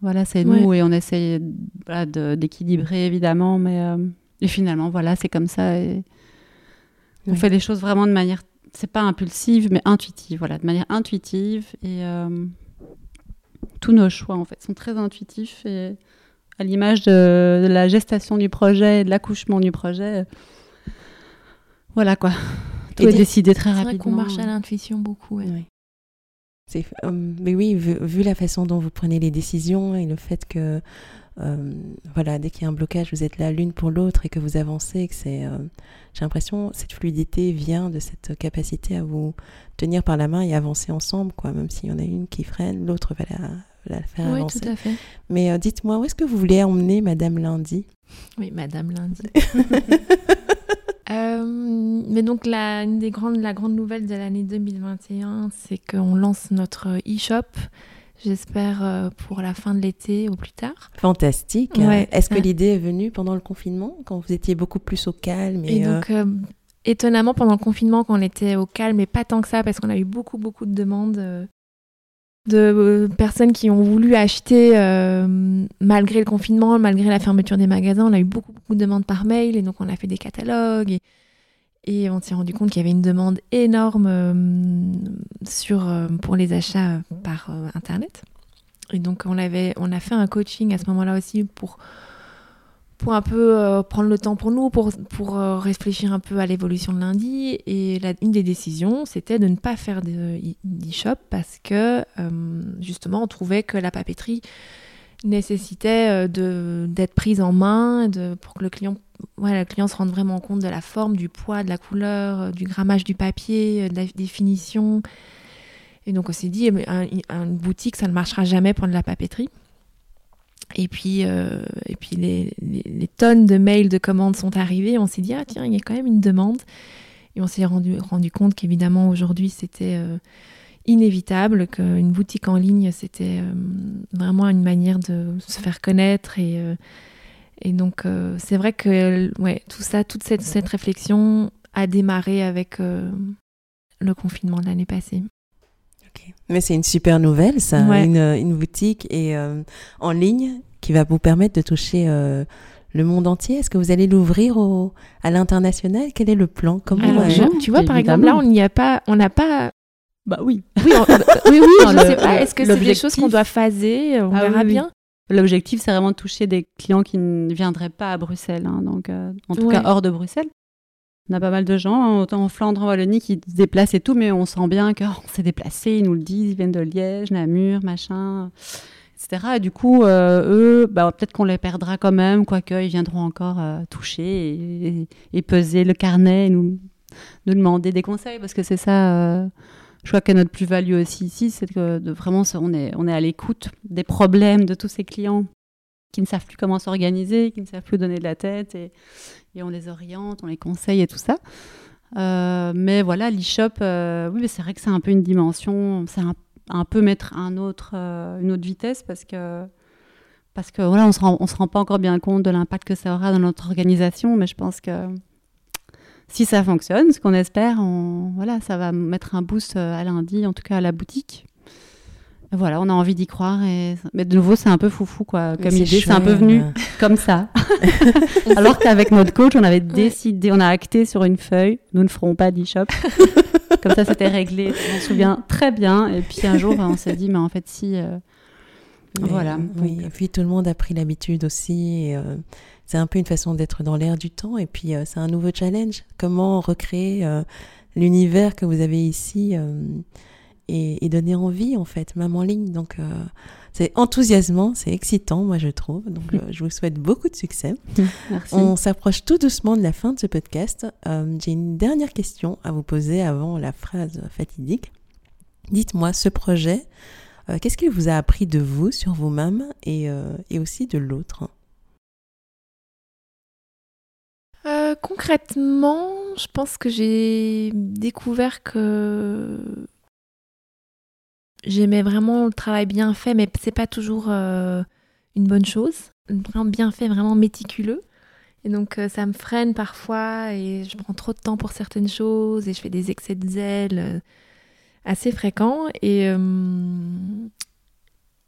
voilà, c'est nous et on essaye d'équilibrer évidemment, mais euh, et finalement, voilà, c'est comme ça. Et on fait les choses vraiment de manière c'est pas impulsive, mais intuitive, voilà, de manière intuitive. Et euh, tous nos choix, en fait, sont très intuitifs. Et à l'image de, la gestation du projet, de l'accouchement du projet, voilà quoi. Tout est décidé très rapidement. C'est qu'on marche à l'intuition beaucoup. Oui. Euh, mais oui, vu, la façon dont vous prenez les décisions et le fait que euh, voilà, dès qu'il y a un blocage, vous êtes là l'une pour l'autre et que vous avancez, que c'est, euh, j'ai l'impression, cette fluidité vient de cette capacité à vous tenir par la main et avancer ensemble, quoi. Même s'il y en a une qui freine, l'autre va la, faire oui, avancer. Tout à fait. Mais euh, dites-moi, où est-ce que vous voulez emmener Madame Lundi? Oui, Madame Lundi. mais donc la, une des grandes, la grande nouvelle de l'année 2021, c'est qu'on lance notre e-shop j'espère euh, pour la fin de l'été ou plus tard. Fantastique. Est-ce que l'idée est venue pendant le confinement, quand vous étiez beaucoup plus au calme Et, donc, euh, étonnamment, pendant le confinement, quand on était au calme, et pas tant que ça, parce qu'on a eu beaucoup, beaucoup de demandes, euh, de personnes qui ont voulu acheter malgré le confinement, malgré la fermeture des magasins. On a eu beaucoup, beaucoup de demandes par mail et donc on a fait des catalogues. Et, et on s'est rendu compte qu'il y avait une demande énorme sur, pour les achats par Internet. Et donc on, avait, on a fait un coaching à ce moment-là aussi pour pour un peu euh, prendre le temps pour nous, pour, pour euh, réfléchir un peu à l'évolution de lundi. Et une des décisions, c'était de ne pas faire d'e-shop parce que euh, justement, on trouvait que la papeterie nécessitait d'être prise en main pour que le client, ouais, le client se rende vraiment compte de la forme, du poids, de la couleur, du grammage du papier, de la définition. Et donc on s'est dit, une boutique, ça ne marchera jamais pour de la papeterie. Et puis, euh, et puis les, tonnes de mails, de commandes sont arrivées. On s'est dit, ah tiens, il y a quand même une demande. Et on s'est rendu, rendu compte qu'évidemment, aujourd'hui, c'était euh, inévitable, qu'une boutique en ligne, c'était euh, vraiment une manière de se faire connaître. Et, et donc, c'est vrai que ouais, tout ça, toute cette, cette réflexion a démarré avec le confinement de l'année passée. Mais c'est une super nouvelle, ça, une, une, boutique et euh, en ligne qui va vous permettre de toucher euh, le monde entier. Est-ce que vous allez l'ouvrir à l'international? Quel est le plan? Comment Alors, Tu vois, par exemple, là, on n'y a pas, on n'a pas. Bah oui. Oui, oui, oui, je ne sais pas. Est-ce que c'est des choses qu'on doit phaser On ah verra bien. L'objectif, c'est vraiment de toucher des clients qui ne viendraient pas à Bruxelles, hein, donc euh, en tout cas hors de Bruxelles. On a pas mal de gens, autant en Flandre, en Wallonie, qui se déplacent et tout, mais on sent bien qu'on s'est déplacé, ils nous le disent, ils viennent de Liège, Namur, machin, etc. Et du coup, euh, eux, bah, peut-être qu'on les perdra quand même, quoique ils viendront encore euh, toucher et, peser le carnet et nous, nous demander des conseils, parce que c'est ça, je crois que notre plus-value aussi ici, c'est que vraiment, on est, on est à l'écoute des problèmes de tous ces clients qui ne savent plus comment s'organiser, qui ne savent plus donner de la tête et, on les oriente, on les conseille et tout ça. Euh, mais voilà, l'e-shop, euh, oui, c'est vrai que c'est un peu une dimension, c'est un, peu mettre un autre, euh, une autre vitesse parce que, parce que voilà, on se rend, se rend pas encore bien compte de l'impact que ça aura dans notre organisation, mais je pense que si ça fonctionne, ce qu'on espère, on, voilà, ça va mettre un boost à lundi, en tout cas à la boutique. Voilà, on a envie d'y croire. Et... Mais de nouveau, c'est un peu foufou, quoi. Comme idée, c'est un peu venu comme ça. Alors qu'avec notre coach, on avait décidé, on a acté sur une feuille, nous ne ferons pas d'e-shop. comme ça, c'était réglé. Je m'en souviens très bien. Et puis un jour, on s'est dit, mais en fait, si. Euh, voilà. Oui, et puis tout le monde a pris l'habitude aussi. Euh, c'est un peu une façon d'être dans l'air du temps. Et puis, euh, c'est un nouveau challenge. Comment recréer l'univers que vous avez ici et, donner envie en fait, même en ligne. Donc euh, c'est enthousiasmant, c'est excitant, moi je trouve. Donc euh, je vous souhaite beaucoup de succès. Merci. On s'approche tout doucement de la fin de ce podcast. Euh, j'ai une dernière question à vous poser avant la phrase fatidique. Dites-moi, ce projet, qu'est-ce qu'il vous a appris de vous sur vous-même et, et aussi de l'autre? Concrètement, je pense que j'ai découvert que j'aimais vraiment le travail bien fait, mais c'est pas toujours euh, une bonne chose. Vraiment bien fait, vraiment méticuleux. Et donc euh, ça me freine parfois et je prends trop de temps pour certaines choses et je fais des excès de zèle euh, assez fréquents. Et,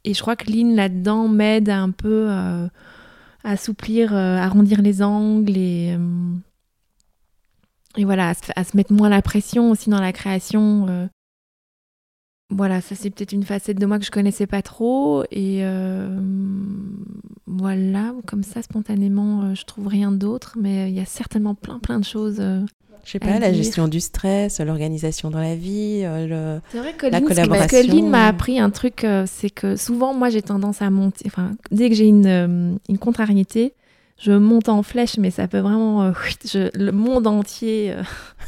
et je crois que Lynn là-dedans m'aide un peu assouplir, arrondir les angles et, et voilà, à se, à se, mettre moins la pression aussi dans la création voilà, ça c'est peut-être une facette de moi que je connaissais pas trop. Et euh, voilà, comme ça, spontanément, euh, je trouve rien d'autre. Mais il y a certainement plein, plein de choses. Euh, je sais pas, la gestion du stress, l'organisation dans la vie, le, c'est vrai que la collaboration. que Lynn m'a appris un truc, c'est que souvent, moi, j'ai tendance à monter. Enfin, dès que j'ai une, une contrariété, je monte en flèche, mais ça peut vraiment. Euh, le monde entier. Euh,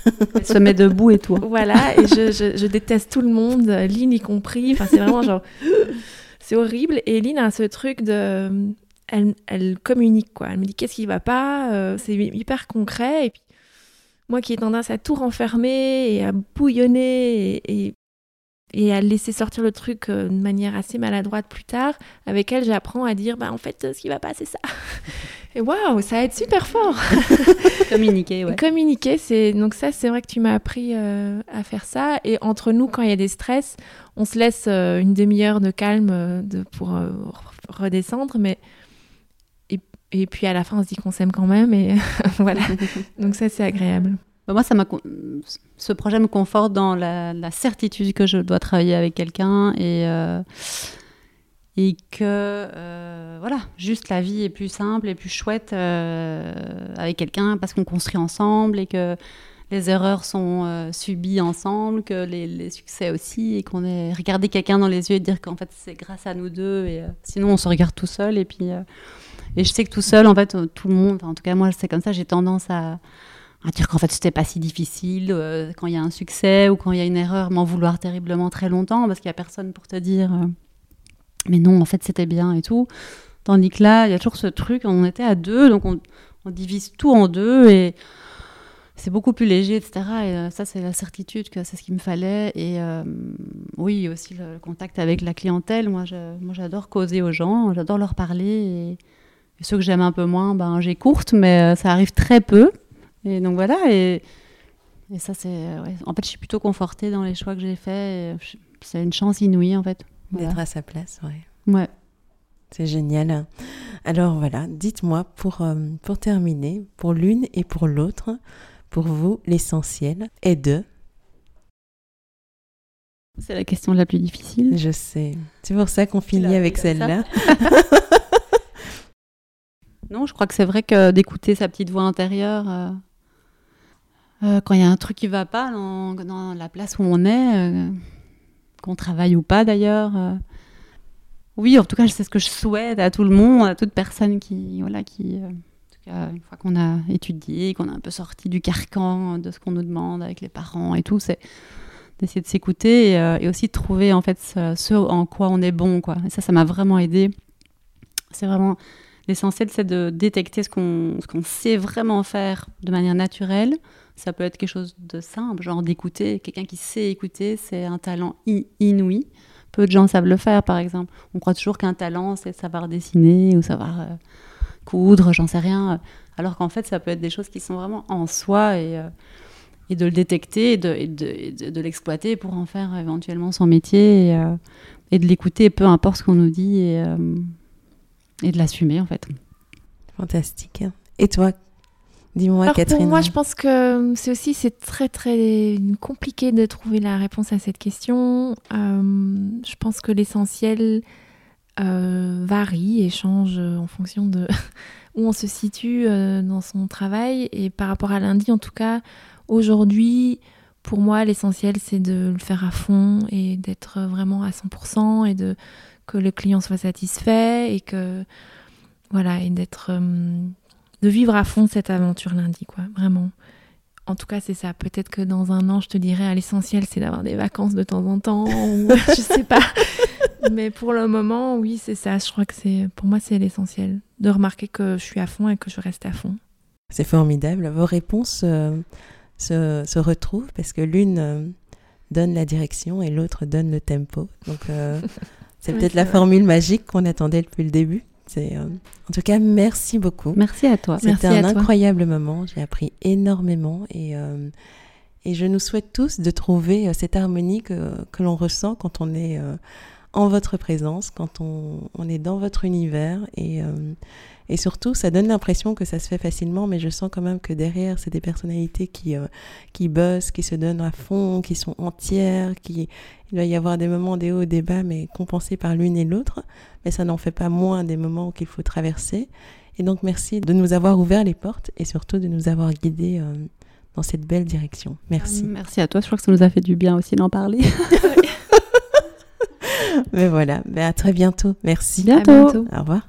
se met debout et tout. Voilà, et je, je, déteste tout le monde, Lynn y compris. Enfin, c'est vraiment genre. c'est horrible. Et Lynn a ce truc de. Elle, elle communique, quoi. Elle me dit qu'est-ce qui va pas. Euh, c'est hyper concret. Et puis, moi qui ai tendance à tout renfermer et à bouillonner et, et à laisser sortir le truc de manière assez maladroite plus tard, avec elle, j'apprends à dire bah en fait, ce qui va pas, c'est ça. Et waouh, ça aide super fort. Communiquer, ouais. Communiquer, c'est donc ça, c'est vrai que tu m'as appris euh, à faire ça. Et entre nous, quand il y a des stress, on se laisse euh, une demi-heure de calme euh, de, pour redescendre, mais et, et puis à la fin, on se dit qu'on s'aime quand même, et voilà. Donc ça, c'est agréable. Bah, Moi, ça m'a ce projet me conforte dans la, la certitude que je dois travailler avec quelqu'un et, euh, et que euh, voilà, juste la vie est plus simple et plus chouette euh, avec quelqu'un parce qu'on construit ensemble et que les erreurs sont euh, subies ensemble, que les, succès aussi et qu'on ait regardé quelqu'un dans les yeux et dire qu'en fait c'est grâce à nous deux et sinon on se regarde tout seul et puis et je sais que tout seul en fait tout le monde, en tout cas moi c'est comme ça, j'ai tendance à à dire qu'en fait c'était pas si difficile quand il y a un succès ou quand il y a une erreur, m'en vouloir terriblement très longtemps parce qu'il y a personne pour te dire mais non en fait c'était bien et tout. Tandis que là il y a toujours ce truc, on était à deux donc on, divise tout en deux et c'est beaucoup plus léger etc. Et euh, ça c'est la certitude que c'est ce qu'il me fallait et euh, oui aussi le, contact avec la clientèle. Moi j'adore causer aux gens, j'adore leur parler et, ceux que j'aime un peu moins ben j'écourte mais euh, ça arrive très peu. Et donc voilà, et, ça c'est... En fait, je suis plutôt confortée dans les choix que j'ai faits. C'est une chance inouïe, en fait. Voilà. D'être à sa place, ouais. Ouais. C'est génial. Alors voilà, dites-moi pour, euh, pour terminer, pour l'une et pour l'autre, pour vous, l'essentiel est de, C'est la question la plus difficile. je sais, c'est pour ça qu'on finit avec celle-là. Non, je crois que c'est vrai que d'écouter sa petite voix intérieure, euh, euh, quand il y a un truc qui va pas dans, dans la place où on est, qu'on travaille ou pas d'ailleurs. euh, oui, en tout cas, c'est ce que je souhaite à tout le monde, à toute personne qui, voilà, qui, euh, en tout cas, une fois qu'on a étudié, qu'on a un peu sorti du carcan de ce qu'on nous demande avec les parents et tout, c'est d'essayer de s'écouter et, euh, et aussi de trouver en fait ce, ce en quoi on est bon, quoi. Et ça, ça m'a vraiment aidé. C'est vraiment L'essentiel, c'est de détecter ce qu'on ce qu'on sait vraiment faire de manière naturelle. Ça peut être quelque chose de simple, genre d'écouter. Quelqu'un qui sait écouter, c'est un talent inouï. Peu de gens savent le faire, par exemple. On croit toujours qu'un talent, c'est savoir dessiner ou savoir euh, coudre, j'en sais rien. Alors qu'en fait, ça peut être des choses qui sont vraiment en soi et, euh, de le détecter et de, de, l'exploiter pour en faire éventuellement son métier et, euh, de l'écouter, peu importe ce qu'on nous dit. Et, et de l'assumer en fait. Fantastique. Et toi, dis-moi, Catherine. pour moi, je pense que c'est aussi c'est très très compliqué de trouver la réponse à cette question. Euh, je pense que l'essentiel euh, varie et change en fonction de où on se situe euh, dans son travail. Et par rapport à lundi, en tout cas, aujourd'hui, pour moi, l'essentiel c'est de le faire à fond et d'être vraiment à 100% et de que le client soit satisfait et que voilà et d'être euh, de vivre à fond cette aventure lundi, quoi, vraiment. En tout cas, c'est ça. Peut-être que dans un an, je te dirais, à l'essentiel, c'est d'avoir des vacances de temps en temps, ou je sais pas. Mais pour le moment, oui, c'est ça. Je crois que c'est, pour moi, c'est l'essentiel. De remarquer que je suis à fond et que je reste à fond. C'est formidable. Vos réponses euh, se, se retrouvent parce que l'une euh, donne la direction et l'autre donne le tempo. Donc, euh, c'est Oui, peut-être la vrai. formule magique qu'on attendait depuis le début. Euh, En tout cas, merci beaucoup. Merci à toi. C'était un toi. incroyable moment. J'ai appris énormément et, euh, et je nous souhaite tous de trouver euh, cette harmonie que, que l'on ressent quand on est en votre présence, quand on, on est dans votre univers et, et surtout, ça donne l'impression que ça se fait facilement, mais je sens quand même que derrière, c'est des personnalités qui, euh, qui bossent, qui se donnent à fond, qui sont entières, qui... il doit y avoir des moments des hauts et des bas, mais compensés par l'une et l'autre, mais ça n'en fait pas moins des moments qu'il faut traverser. Et donc, merci de nous avoir ouvert les portes et surtout de nous avoir guidés euh, dans cette belle direction. Merci. Merci à toi. Je crois que ça nous a fait du bien aussi d'en parler. Mais voilà, mais à très bientôt. Merci. À bientôt. Au revoir.